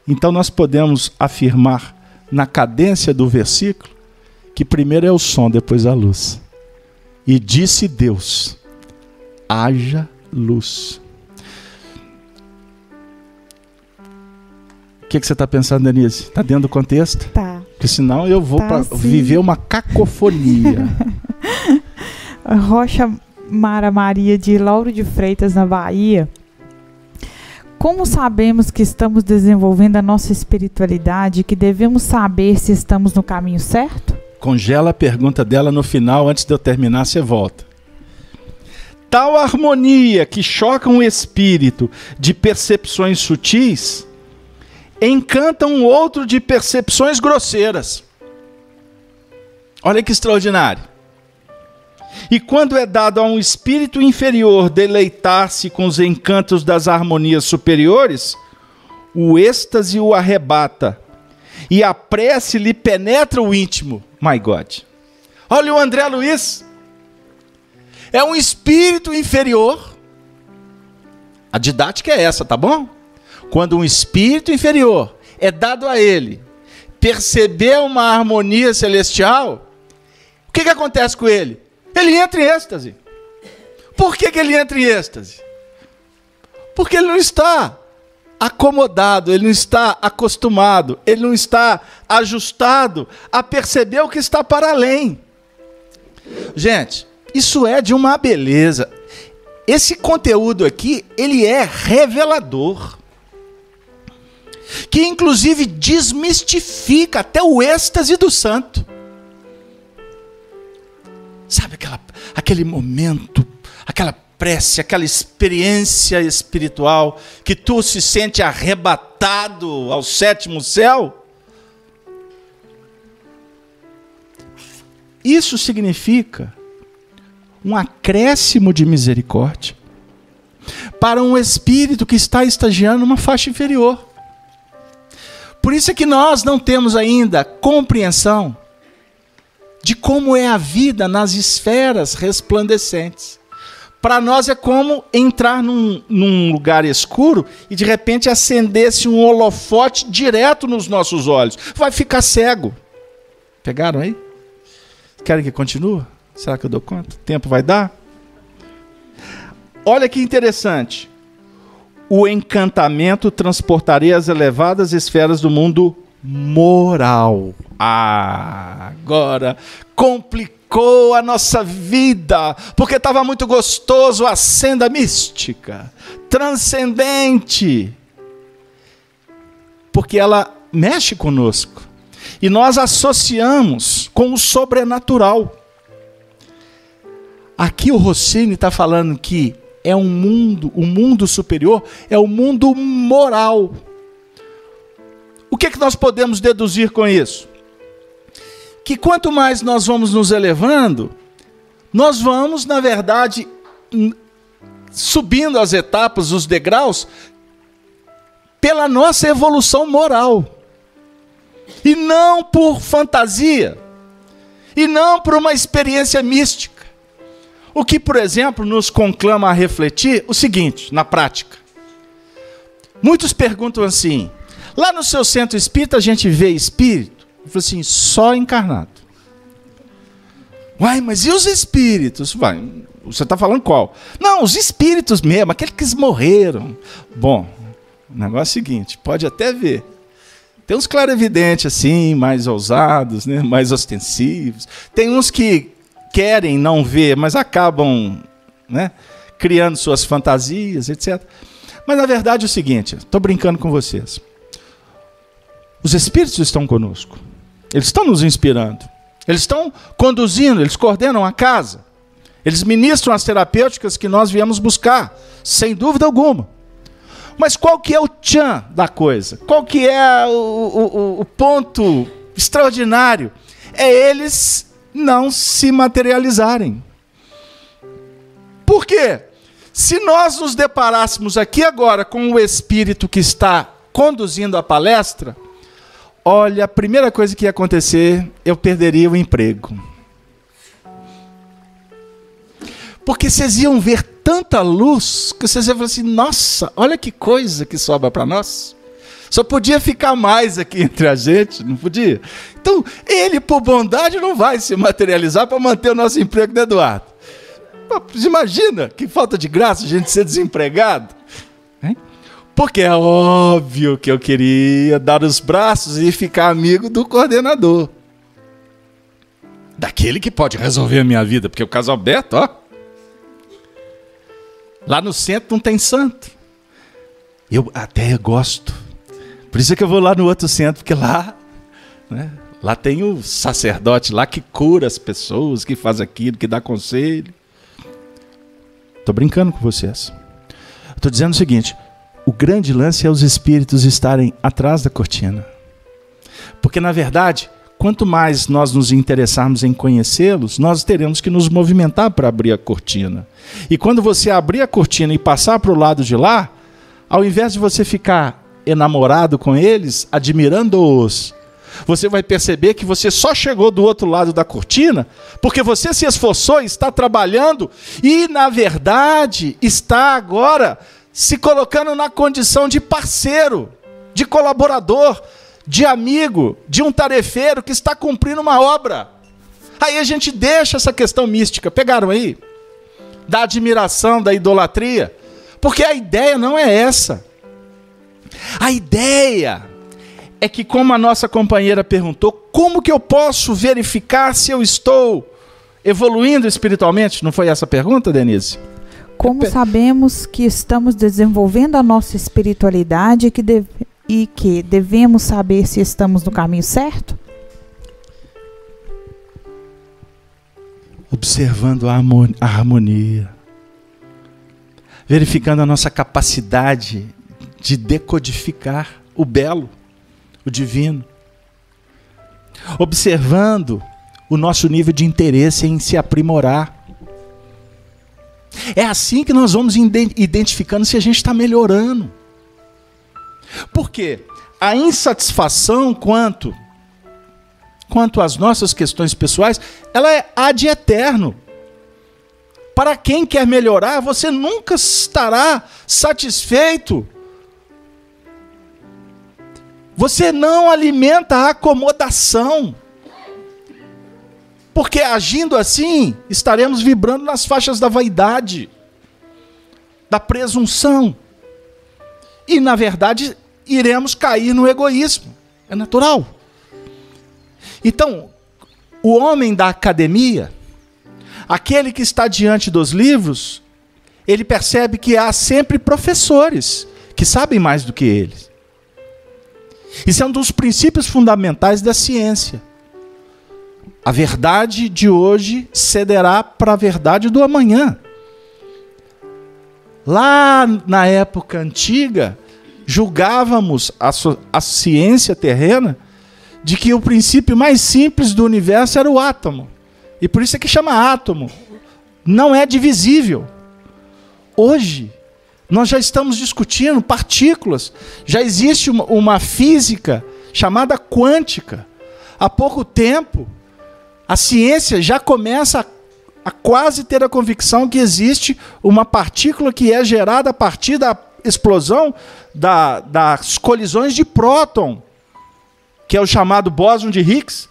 Então nós podemos afirmar na cadência do versículo que primeiro é o som, depois a luz. E disse Deus: haja luz. O que, que você está pensando, Denise? Está dentro do contexto? Tá. Porque senão eu vou Tá, viver uma cacofonia. Rocha Mara Maria de Lauro de Freitas, na Bahia. Como sabemos que estamos desenvolvendo a nossa espiritualidade que devemos saber se estamos no caminho certo? Congela a pergunta dela no final, antes de eu terminar, você volta. Tal harmonia que choca um espírito de percepções sutis encanta um outro de percepções grosseiras. Olha que extraordinário. E quando é dado a um espírito inferior deleitar-se com os encantos das harmonias superiores, o êxtase o arrebata e a prece lhe penetra o íntimo. My God. Olha o André Luiz. É um espírito inferior. A didática é essa, tá bom? Quando um espírito inferior é dado a ele perceber uma harmonia celestial, o que, que acontece com ele? Ele entra em êxtase. Por que, que ele entra em êxtase? Porque ele não está acomodado, ele não está acostumado, ele não está ajustado a perceber o que está para além. Gente, isso é de uma beleza. Esse conteúdo aqui, ele é revelador. Que inclusive desmistifica até o êxtase do santo. Sabe aquela, aquele momento, aquela prece, aquela experiência espiritual que tu se sente arrebatado ao sétimo céu? Isso significa um acréscimo de misericórdia para um espírito que está estagiando uma faixa inferior. Por isso é que nós não temos ainda compreensão de como é a vida nas esferas resplandecentes. Para nós é como entrar num, num, lugar escuro e de repente acendesse um holofote direto nos nossos olhos. Vai ficar cego. Pegaram aí? Querem que continue? Será que eu dou conta? Tempo vai dar? Olha que interessante. O encantamento transportaria as elevadas esferas do mundo moral. Ah, agora complicou a nossa vida, porque estava muito gostoso a senda mística, transcendente, porque ela mexe conosco e nós associamos com o sobrenatural. Aqui o Rossini está falando que é um mundo, o mundo superior é o mundo moral. Que, é que nós podemos deduzir com isso? Que quanto mais nós vamos nos elevando, nós vamos, na verdade, subindo as etapas, os degraus, pela nossa evolução moral. E não por fantasia. E não por uma experiência mística. O que, por exemplo, nos conclama a refletir o seguinte, na prática. Muitos perguntam assim: lá no seu centro espírita a gente vê espírito? Eu falo assim: só encarnado. Uai, mas e os espíritos? Vai, você está falando qual? Não, os espíritos mesmo, aqueles que morreram. Bom, o negócio é o seguinte: pode até ver. Tem uns clarividentes assim, mais ousados, né? mais ostensivos. Tem uns que querem não ver, mas acabam né? criando suas fantasias, etc. Mas na verdade é o seguinte: estou brincando com vocês. Os espíritos estão conosco, eles estão nos inspirando. Eles estão conduzindo, eles coordenam a casa. Eles ministram as terapêuticas que nós viemos buscar, sem dúvida alguma. Mas qual que é o tchan da coisa? Qual que é o, o, o ponto extraordinário? É eles não se materializarem. Por quê? Se nós nos deparássemos aqui agora com o espírito que está conduzindo a palestra, olha, a primeira coisa que ia acontecer, eu perderia o emprego. Porque vocês iam ver tanta luz que vocês iam falar assim: nossa, olha que coisa que sobra para nós. Só podia ficar mais aqui entre a gente, não podia? Então, ele, por bondade, não vai se materializar para manter o nosso emprego, né, Eduardo? Imagina que falta de graça a gente ser desempregado. Porque é óbvio que eu queria dar os braços e ficar amigo do coordenador. Daquele que pode resolver a minha vida, porque o caso Alberto, ó. Lá no centro não tem santo. Eu até gosto. Por isso é que eu vou lá no outro centro, porque lá, né, lá tem o sacerdote lá que cura as pessoas, que faz aquilo, que dá conselho. Tô brincando com vocês. Estou dizendo o seguinte: o grande lance é os espíritos estarem atrás da cortina. Porque, na verdade, quanto mais nós nos interessarmos em conhecê-los, nós teremos que nos movimentar para abrir a cortina. E quando você abrir a cortina e passar para o lado de lá, ao invés de você ficar enamorado com eles, admirando-os, você vai perceber que você só chegou do outro lado da cortina porque você se esforçou, está trabalhando e, na verdade, está agora se colocando na condição de parceiro, de colaborador, de amigo, de um tarefeiro que está cumprindo uma obra. Aí a gente deixa essa questão mística, pegaram aí? Da admiração, da idolatria. Porque a ideia não é essa. A ideia é que, como a nossa companheira perguntou, como que eu posso verificar se eu estou evoluindo espiritualmente? Não foi essa a pergunta, Denise? Como sabemos que estamos desenvolvendo a nossa espiritualidade e que, deve, e que devemos saber se estamos no caminho certo? Observando a harmonia, verificando a nossa capacidade de decodificar o belo o divino. Observando o nosso nível de interesse em se aprimorar. É assim que nós vamos identificando se a gente está melhorando. Por quê? A insatisfação quanto quanto às nossas questões pessoais, ela é ad eterno. Para quem quer melhorar, você nunca estará satisfeito você não alimenta a acomodação. Porque agindo assim, estaremos vibrando nas faixas da vaidade, da presunção. E, na verdade, iremos cair no egoísmo. É natural. Então, o homem da academia, aquele que está diante dos livros, ele percebe que há sempre professores que sabem mais do que eles. Isso é um dos princípios fundamentais da ciência. A verdade de hoje cederá para a verdade do amanhã. Lá na época antiga, julgávamos a, a ciência terrena de que o princípio mais simples do universo era o átomo. E por isso é que chama átomo. Não é divisível. Hoje, nós já estamos discutindo partículas. Já existe uma, uma física chamada quântica. Há pouco tempo, a ciência já começa a, quase ter a convicção que existe uma partícula que é gerada a partir da explosão da, das colisões de próton, que é o chamado bóson de Higgs,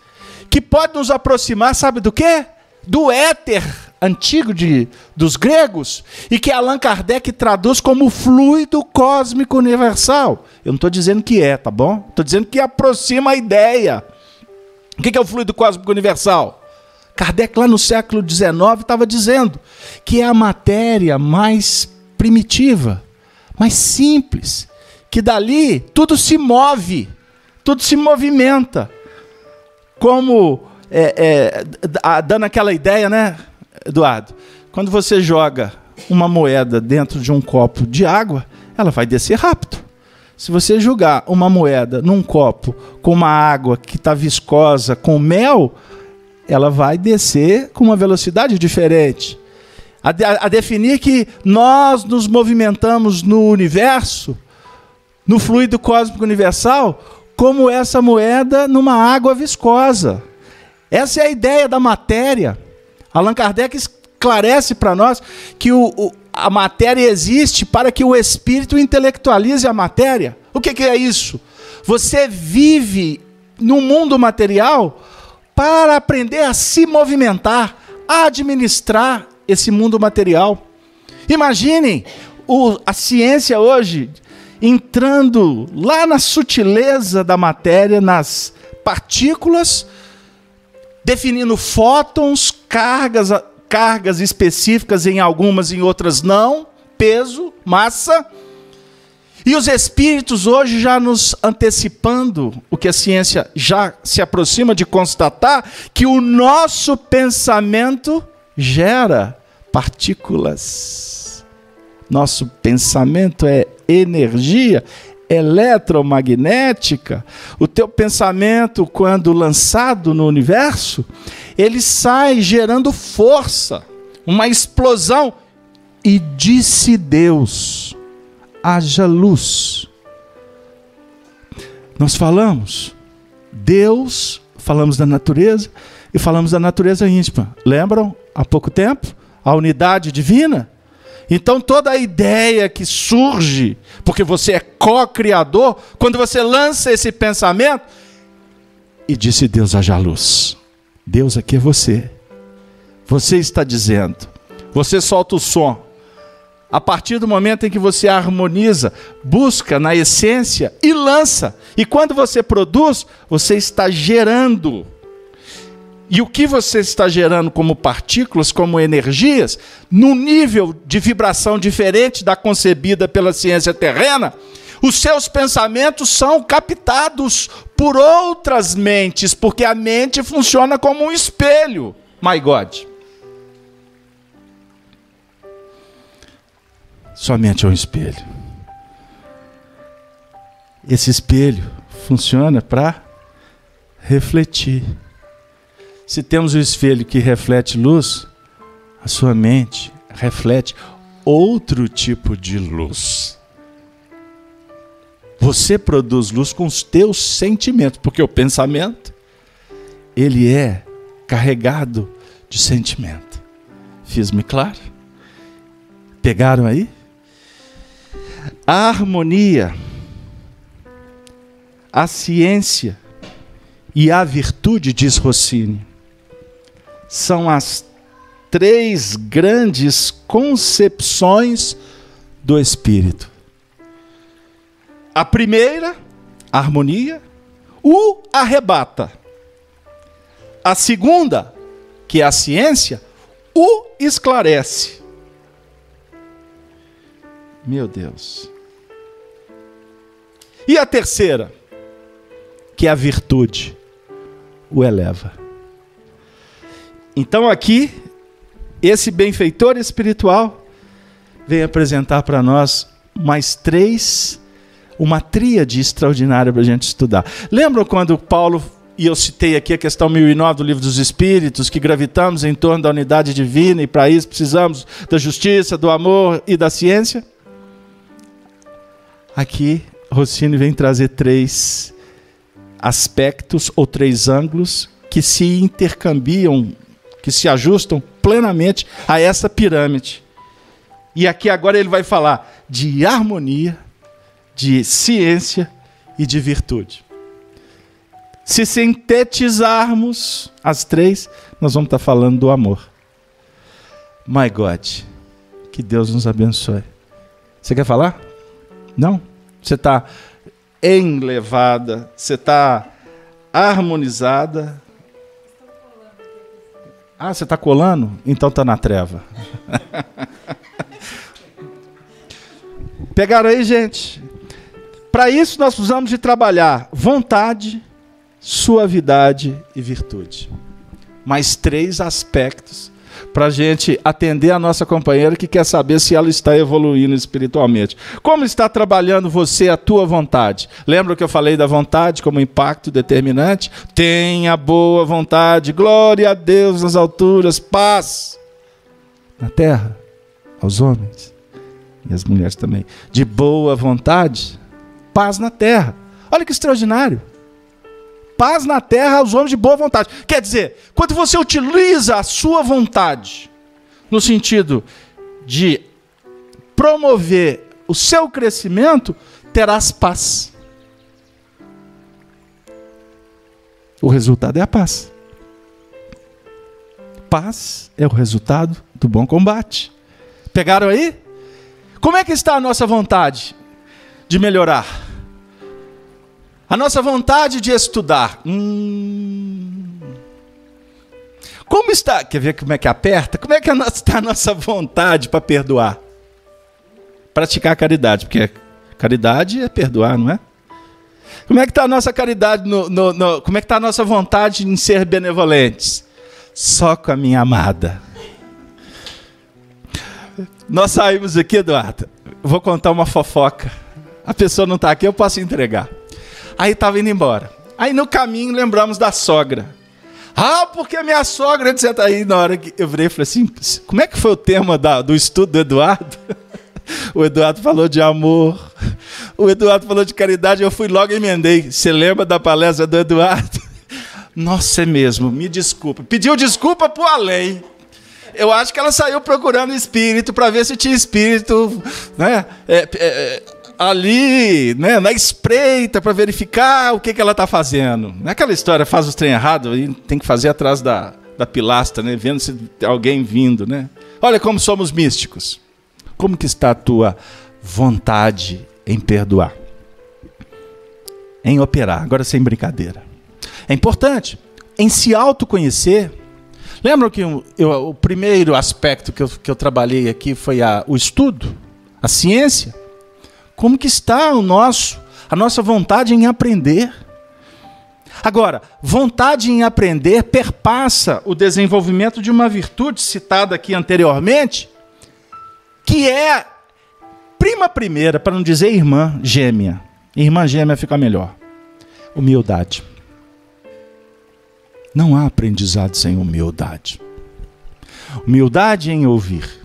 que pode nos aproximar, sabe do quê? Do éter antigo de, dos gregos e que Allan Kardec traduz como fluido cósmico universal. Eu não estou dizendo que é, tá bom? Estou dizendo que aproxima a ideia. O que é o fluido cósmico universal? Kardec, lá no século XIX, estava dizendo que é a matéria mais primitiva, mais simples, que dali tudo se move, tudo se movimenta. Como é, é, dando aquela ideia, né, Eduardo? Quando você joga uma moeda dentro de um copo de água, ela vai descer rápido. Se você jogar uma moeda num copo com uma água que está viscosa, com mel, ela vai descer com uma velocidade diferente. A, a, a definir que nós nos movimentamos no universo, no fluido cósmico universal, como essa moeda numa água viscosa. Essa é a ideia da matéria. Allan Kardec esclarece para nós que o, o, a matéria existe para que o espírito intelectualize a matéria. O que, que é isso? Você vive no mundo material para aprender a se movimentar, a administrar esse mundo material. Imaginem o, a ciência hoje entrando lá na sutileza da matéria, nas partículas, definindo fótons, cargas, cargas específicas em algumas, em outras não, peso, massa. E os espíritos hoje já nos antecipando o que a ciência já se aproxima de constatar, que o nosso pensamento gera partículas. Nosso pensamento é energia eletromagnética. O teu pensamento, quando lançado no universo, ele sai gerando força, uma explosão. E disse Deus: haja luz. Nós falamos, Deus, falamos da natureza e falamos da natureza íntima. Lembram há pouco tempo? A unidade divina? Então toda a ideia que surge, porque você é co-criador, quando você lança esse pensamento, e disse Deus haja luz. Deus aqui é você. Você está dizendo. Você solta o som. A partir do momento em que você harmoniza, busca na essência e lança. E quando você produz, você está gerando. E o que você está gerando como partículas, como energias, num nível de vibração diferente da concebida pela ciência terrena, os seus pensamentos são captados por outras mentes, porque a mente funciona como um espelho. My God. Sua mente é um espelho. Esse espelho funciona para refletir. Se temos o espelho que reflete luz, a sua mente reflete outro tipo de luz. Você produz luz com os teus sentimentos, porque o pensamento ele é carregado de sentimento. Fiz-me claro? Pegaram aí? A harmonia, a ciência e a virtude, diz Rossini, são as três grandes concepções do espírito. A primeira, a harmonia, o arrebata. A segunda, que é a ciência, o esclarece. Meu Deus. E a terceira, que é a virtude, o eleva. Então aqui, esse benfeitor espiritual vem apresentar para nós mais três, uma tríade extraordinária para a gente estudar. Lembram quando Paulo, e eu citei aqui a questão 1009 do Livro dos Espíritos, que gravitamos em torno da unidade divina e para isso precisamos da justiça, do amor e da ciência? Aqui, Rossini vem trazer três aspectos ou três ângulos que se intercambiam que se ajustam plenamente a essa pirâmide. E aqui agora ele vai falar de harmonia, de ciência e de virtude. Se sintetizarmos as três, nós vamos estar falando do amor. My God, que Deus nos abençoe. Você quer falar? Não? Você está enlevada, você está harmonizada, ah, você está colando? Então está na treva. Pegaram aí, gente? Para isso nós precisamos de trabalhar vontade, suavidade e virtude. mais três aspectos para a gente atender a nossa companheira que quer saber se ela está evoluindo espiritualmente. Como está trabalhando você a tua vontade? Lembra que eu falei da vontade como impacto determinante? Tenha boa vontade, glória a Deus nas alturas, paz na terra aos homens e às mulheres também. De boa vontade, paz na terra. Olha que extraordinário paz na terra aos homens de boa vontade. Quer dizer, quando você utiliza a sua vontade no sentido de promover o seu crescimento, terás paz. O resultado é a paz. Paz é o resultado do bom combate. Pegaram aí? Como é que está a nossa vontade de melhorar? A nossa vontade de estudar. Hum. Como está? Quer ver como é que aperta? Como é que está a nossa vontade para perdoar? Praticar caridade, porque caridade é perdoar, não é? Como é que está a nossa caridade? No, no, no, como é que está a nossa vontade em ser benevolentes? Só com a minha amada. Nós saímos aqui, Eduardo. Vou contar uma fofoca. A pessoa não está aqui, eu posso entregar. Aí estava indo embora. Aí no caminho lembramos da sogra. Ah, porque a minha sogra, etc. Aí na hora que eu virei e falei assim: como é que foi o tema da, do estudo do Eduardo? O Eduardo falou de amor, o Eduardo falou de caridade, eu fui logo e emendei. Você lembra da palestra do Eduardo? Nossa, é mesmo, me desculpa. Pediu desculpa pro além. Eu acho que ela saiu procurando espírito para ver se tinha espírito, né? É, é, ali, né, na espreita para verificar o que, que ela está fazendo. Não é aquela história, faz os trem errado e tem que fazer atrás da, da pilastra, né, vendo se alguém vindo, né? Olha como somos místicos. Como que está a tua vontade em perdoar? Em operar, agora sem brincadeira. É importante em se autoconhecer. Lembram que eu, eu, o primeiro aspecto que eu, que eu trabalhei aqui foi a, o estudo, a ciência? Como que está o nosso, a nossa vontade em aprender? Agora, vontade em aprender perpassa o desenvolvimento de uma virtude citada aqui anteriormente, que é prima primeira, para não dizer irmã gêmea. Irmã gêmea fica melhor. Humildade. Não há aprendizado sem humildade. Humildade em ouvir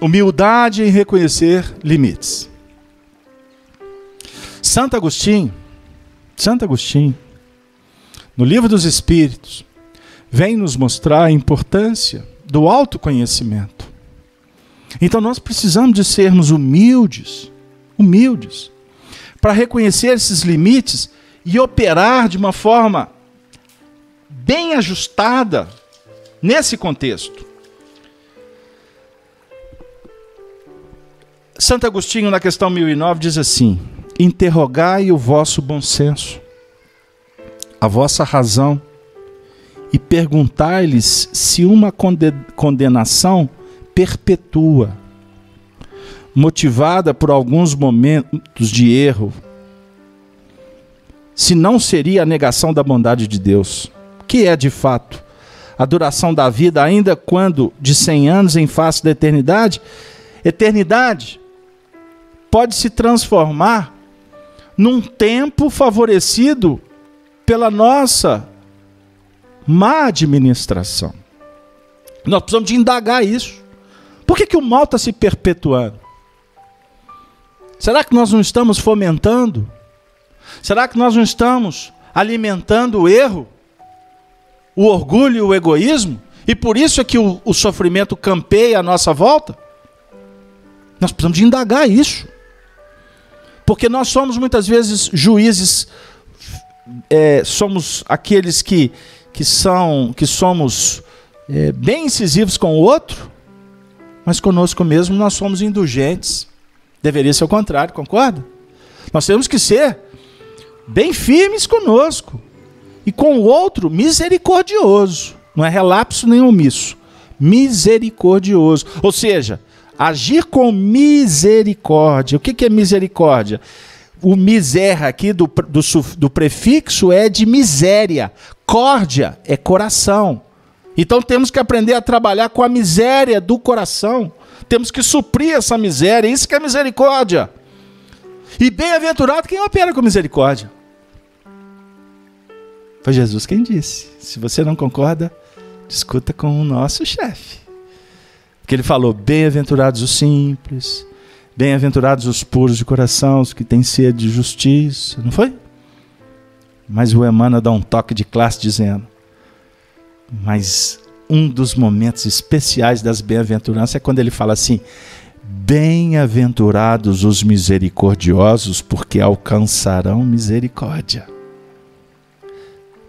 Humildade em reconhecer limites. Santo Agostinho, Santo Agostinho, no livro dos Espíritos, vem nos mostrar a importância do autoconhecimento. Então nós precisamos de sermos humildes, humildes, para reconhecer esses limites e operar de uma forma bem ajustada nesse contexto. Santo Agostinho, na questão 1009, diz assim: Interrogai o vosso bom senso, a vossa razão, e perguntai-lhes se uma condenação perpetua, motivada por alguns momentos de erro, se não seria a negação da bondade de Deus, que é de fato a duração da vida, ainda quando de cem anos em face da eternidade, eternidade pode se transformar num tempo favorecido pela nossa má administração. Nós precisamos de indagar isso. Por que, que o mal está se perpetuando? Será que nós não estamos fomentando? Será que nós não estamos alimentando o erro, o orgulho e o egoísmo? E por isso é que o, o sofrimento campeia à nossa volta? Nós precisamos de indagar isso. Porque nós somos muitas vezes juízes, é, somos aqueles que, que, são, que somos é, bem incisivos com o outro, mas conosco mesmo nós somos indulgentes. Deveria ser o contrário, concorda? Nós temos que ser bem firmes conosco e com o outro misericordioso. Não é relapso nem omisso. Misericordioso. Ou seja, Agir com misericórdia. O que, que é misericórdia? O miser aqui do, do, do prefixo é de miséria, Misericórdia é coração. Então temos que aprender a trabalhar com a miséria do coração. Temos que suprir essa miséria. Isso que é misericórdia. E bem-aventurado quem opera com misericórdia. Foi Jesus quem disse. Se você não concorda, discuta com o nosso chefe. Porque ele falou: bem-aventurados os simples, bem-aventurados os puros de coração, os que têm sede de justiça. Não foi? Mas o Emmanuel dá um toque de classe dizendo: mas um dos momentos especiais das bem-aventuranças é quando ele fala assim: Bem-aventurados os misericordiosos, porque alcançarão misericórdia.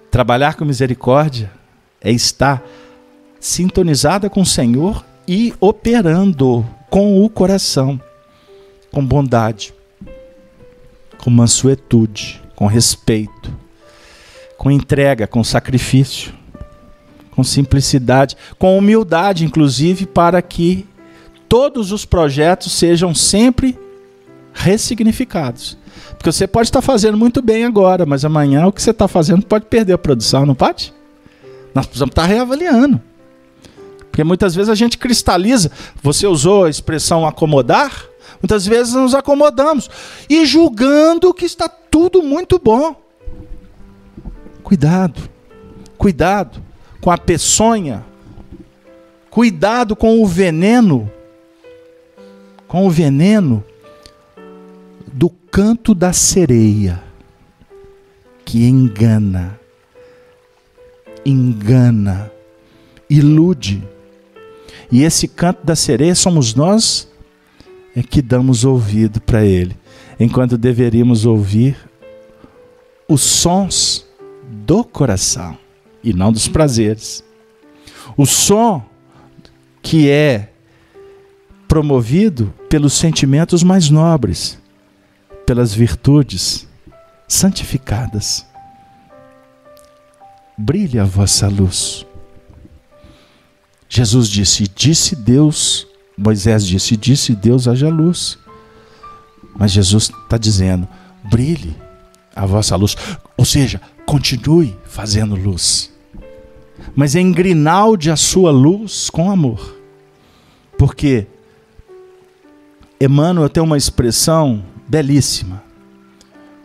Trabalhar com misericórdia é estar sintonizada com o Senhor e operando com o coração, com bondade, com mansuetude, com respeito, com entrega, com sacrifício, com simplicidade, com humildade, inclusive, para que todos os projetos sejam sempre ressignificados. Porque você pode estar fazendo muito bem agora, mas amanhã o que você está fazendo pode perder a produção, não pode? Nós precisamos estar reavaliando. Porque muitas vezes a gente cristaliza. Você usou a expressão acomodar? Muitas vezes nos acomodamos e julgando que está tudo muito bom. Cuidado, cuidado com a peçonha, cuidado com o veneno com o veneno do canto da sereia, que engana, engana, ilude. E esse canto da sereia somos nós é que damos ouvido para ele, enquanto deveríamos ouvir os sons do coração e não dos prazeres. O som que é promovido pelos sentimentos mais nobres, pelas virtudes santificadas. Brilhe a vossa luz. Jesus disse: Disse Deus, Moisés disse: Disse Deus, haja luz. Mas Jesus está dizendo: brilhe a vossa luz. Ou seja, continue fazendo luz. Mas engrinalde a sua luz com amor. Porque Emmanuel tem uma expressão belíssima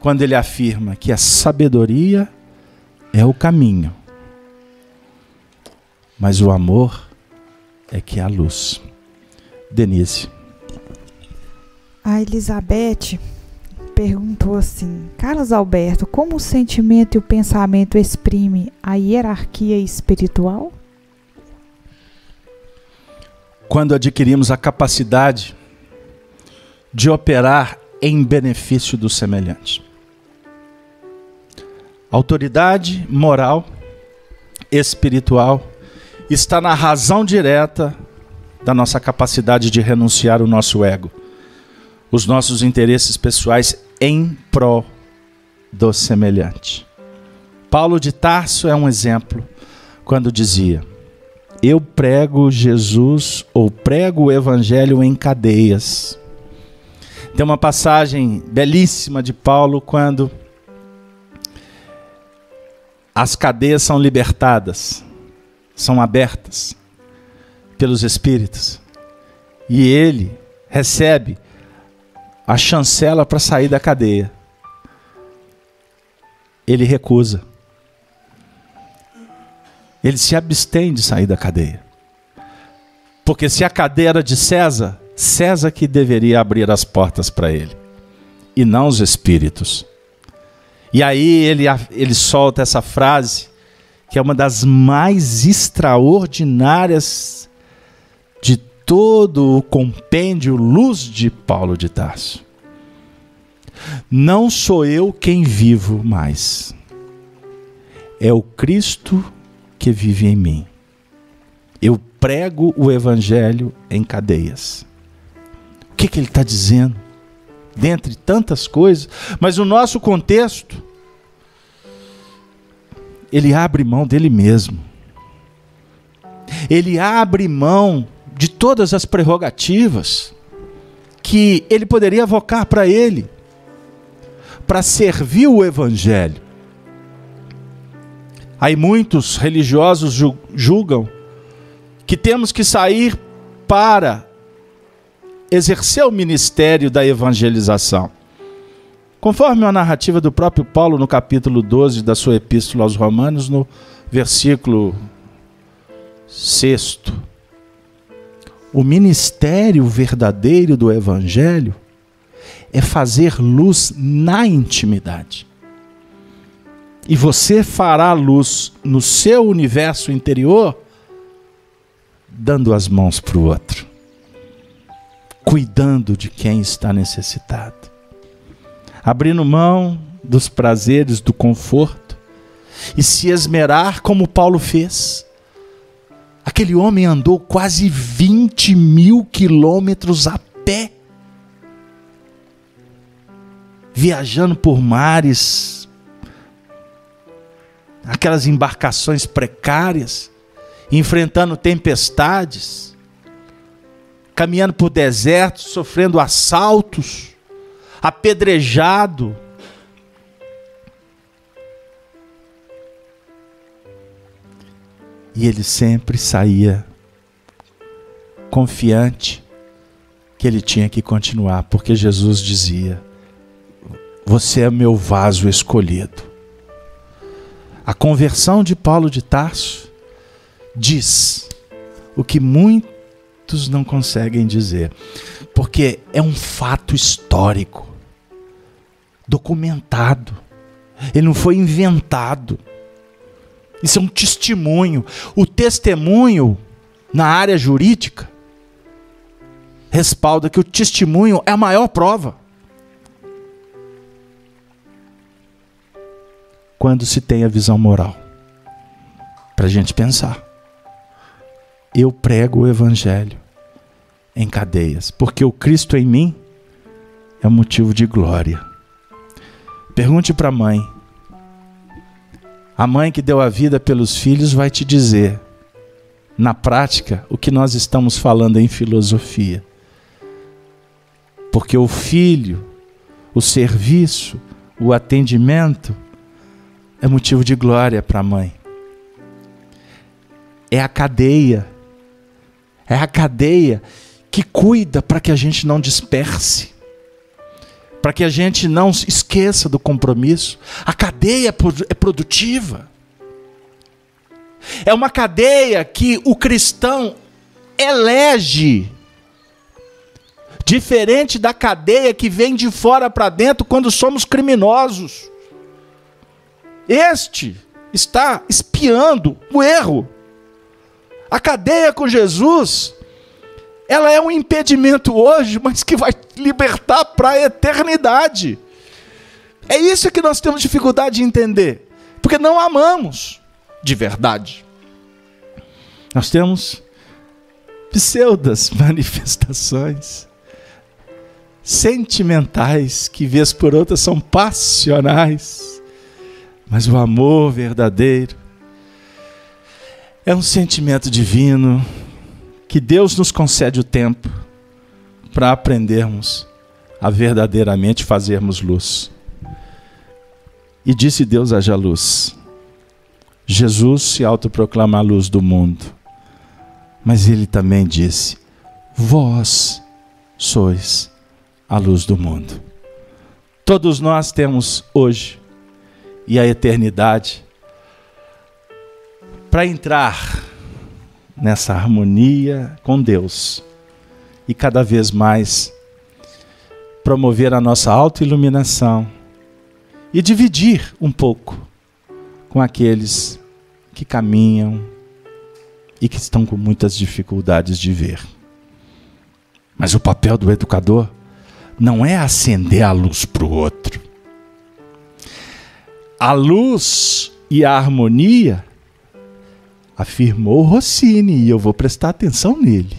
quando ele afirma que a sabedoria é o caminho, mas o amor é que é a luz. Denise. A Elizabeth perguntou assim: Carlos Alberto, como o sentimento e o pensamento exprimem a hierarquia espiritual? Quando adquirimos a capacidade de operar em benefício do semelhante. Autoridade moral, espiritual, está na razão direta da nossa capacidade de renunciar o nosso ego, os nossos interesses pessoais em prol do semelhante. Paulo de Tarso é um exemplo quando dizia: Eu prego Jesus ou prego o evangelho em cadeias tem uma passagem belíssima de Paulo quando as cadeias são libertadas, são abertas pelos Espíritos. E ele recebe a chancela para sair da cadeia. Ele recusa. Ele se abstém de sair da cadeia. Porque se a cadeia era de César, César que deveria abrir as portas para ele, e não os espíritos. E aí ele, ele solta essa frase, que é uma das mais extraordinárias de todo o compêndio Luz de Paulo de Tarso. Não sou eu quem vivo mais, é o Cristo que vive em mim. Eu prego o Evangelho em cadeias. O que, que ele está dizendo? Dentre tantas coisas, mas o nosso contexto, ele abre mão dele mesmo. Ele abre mão de todas as prerrogativas que ele poderia avocar para ele, para servir o Evangelho. Aí muitos religiosos julgam que temos que sair para exercer o ministério da evangelização. Conforme a narrativa do próprio Paulo no capítulo 12 da sua epístola aos Romanos, no versículo 6. O ministério verdadeiro do Evangelho é fazer luz na intimidade. E você fará luz no seu universo interior, dando as mãos para o outro, cuidando de quem está necessitado, abrindo mão dos prazeres, do conforto, e se esmerar como Paulo fez. Aquele homem andou quase 20 mil quilômetros a pé viajando por mares, aquelas embarcações precárias, enfrentando tempestades, caminhando por desertos, sofrendo assaltos, apedrejado. E ele sempre saía confiante que ele tinha que continuar, porque Jesus dizia: você é meu vaso escolhido. A conversão de Paulo de Tarso diz o que muitos não conseguem dizer, porque é um fato histórico, documentado. Ele não foi inventado. Isso é um testemunho. O testemunho na área jurídica respalda que o testemunho é a maior prova. quando se tem a visão moral. Para a gente pensar. Eu prego o Evangelho em cadeias, porque o Cristo em mim é motivo de glória. Pergunte para a mãe. A mãe que deu a vida pelos filhos vai te dizer, na prática, o que nós estamos falando em filosofia. Porque o filho, o serviço, o atendimento é motivo de glória para a mãe. É a cadeia. É a cadeia que cuida para que a gente não disperse. Para que a gente não esqueça do compromisso. A cadeia é produtiva. É uma cadeia que o cristão elege. Diferente da cadeia que vem de fora para dentro quando somos criminosos. Este está espiando o erro. A cadeia com Jesus, ela é um impedimento hoje, mas que vai libertar para a eternidade. É isso que nós temos dificuldade de entender, porque não amamos de verdade. Nós temos pseudas manifestações sentimentais que vez por outra são passionais mas o amor verdadeiro é um sentimento divino que Deus nos concede o tempo para aprendermos a verdadeiramente fazermos luz. E disse Deus haja luz. Jesus se autoproclama a luz do mundo. Mas ele também disse: Vós sois a luz do mundo. Todos nós temos hoje e a eternidade, para entrar nessa harmonia com Deus e cada vez mais promover a nossa autoiluminação e dividir um pouco com aqueles que caminham e que estão com muitas dificuldades de ver. Mas o papel do educador não é acender a luz para o outro a luz e a harmonia, afirmou Rossini, e eu vou prestar atenção nele.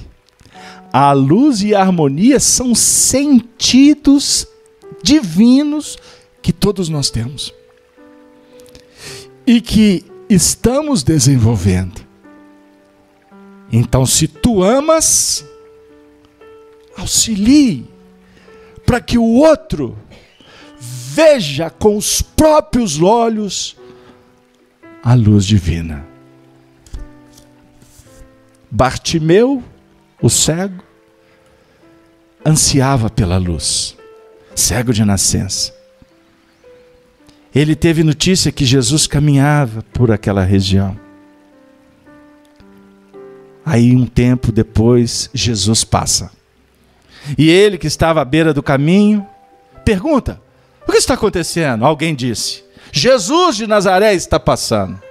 A luz e a harmonia são sentidos divinos que todos nós temos e que estamos desenvolvendo. Então, se tu amas, auxilie para que o outro veja com os próprios olhos a luz divina. Bartimeu, o cego, ansiava pela luz, cego de nascença. Ele teve notícia que Jesus caminhava por aquela região. Aí, um tempo depois, Jesus passa. E ele, que estava à beira do caminho, pergunta: O que está acontecendo? Alguém disse: Jesus de Nazaré está passando.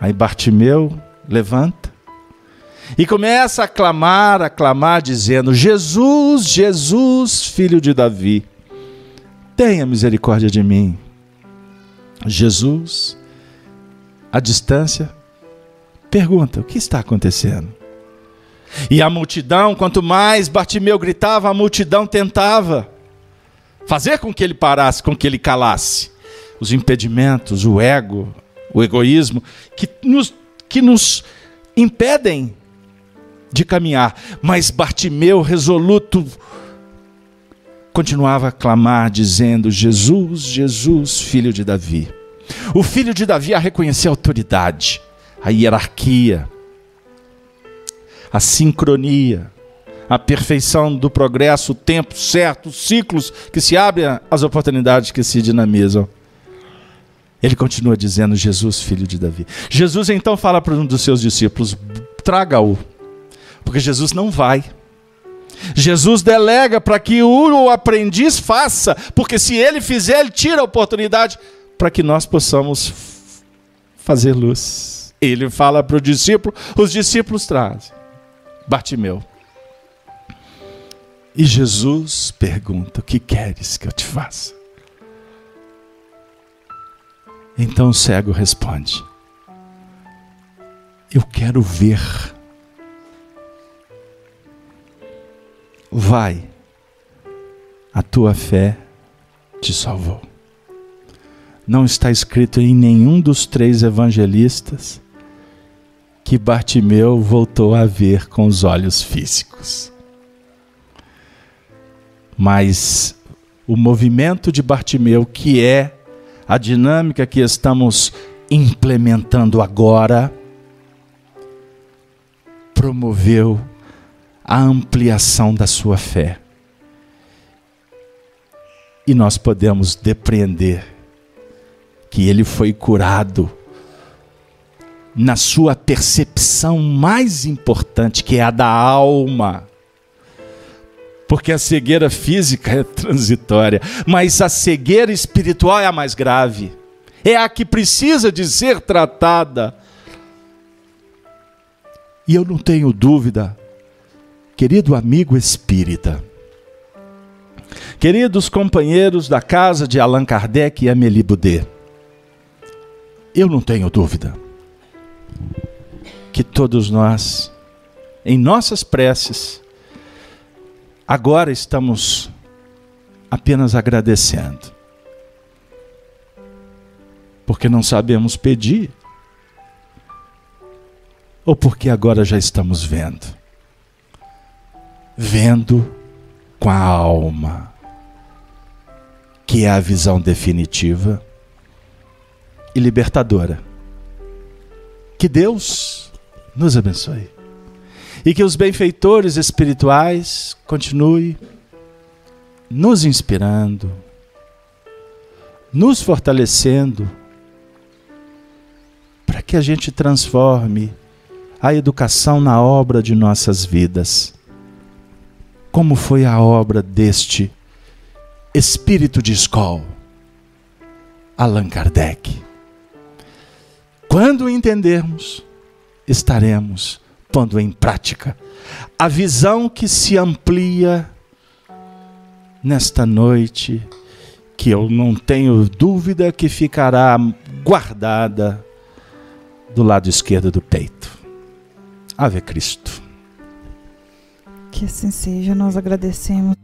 Aí Bartimeu levanta e começa a clamar, a clamar, dizendo: Jesus, Jesus, filho de Davi, tenha misericórdia de mim. Jesus, à distância, pergunta: o que está acontecendo? E a multidão, quanto mais Bartimeu gritava, a multidão tentava fazer com que ele parasse, com que ele calasse. Os impedimentos, o ego, o egoísmo, que nos, que nos impedem de caminhar. Mas Bartimeu, resoluto, continuava a clamar, dizendo: Jesus, Jesus, filho de Davi. O filho de Davi a reconhecer a autoridade, a hierarquia, a sincronia, a perfeição do progresso, o tempo certo, os ciclos que se abrem, as oportunidades que se dinamizam. Ele continua dizendo: Jesus, filho de Davi. Jesus então fala para um dos seus discípulos: traga-o, porque Jesus não vai. Jesus delega para que o aprendiz faça, porque se ele fizer, ele tira a oportunidade para que nós possamos fazer luz. Ele fala para o discípulo, os discípulos trazem. Bartimeu. E Jesus pergunta: O que queres que eu te faça? Então o cego responde: Eu quero ver. Vai, a tua fé te salvou. Não está escrito em nenhum dos três evangelistas que Bartimeu voltou a ver com os olhos físicos. Mas o movimento de Bartimeu, que é a dinâmica que estamos implementando agora, promoveu a ampliação da sua fé. E nós podemos depreender que ele foi curado na sua percepção mais importante, que é a da alma. Porque a cegueira física é transitória, mas a cegueira espiritual é a mais grave. É a que precisa de ser tratada. E eu não tenho dúvida querido amigo espírita, queridos companheiros da casa de Allan Kardec e Amélie Boudet, eu não tenho dúvida que todos nós, em nossas preces, agora estamos apenas agradecendo, porque não sabemos pedir, ou porque agora já estamos vendo vendo com a alma, que é a visão definitiva e libertadora. Que Deus nos abençoe. E que os benfeitores espirituais continuem nos inspirando, nos fortalecendo, para que a gente transforme a educação na obra de nossas vidas como foi a obra deste espírito de escola, Allan Kardec. Quando entendermos, estaremos pondo em prática a visão que se amplia nesta noite, que eu não tenho dúvida que ficará guardada do lado esquerdo do peito. Ave Cristo. Que assim seja, nós agradecemos.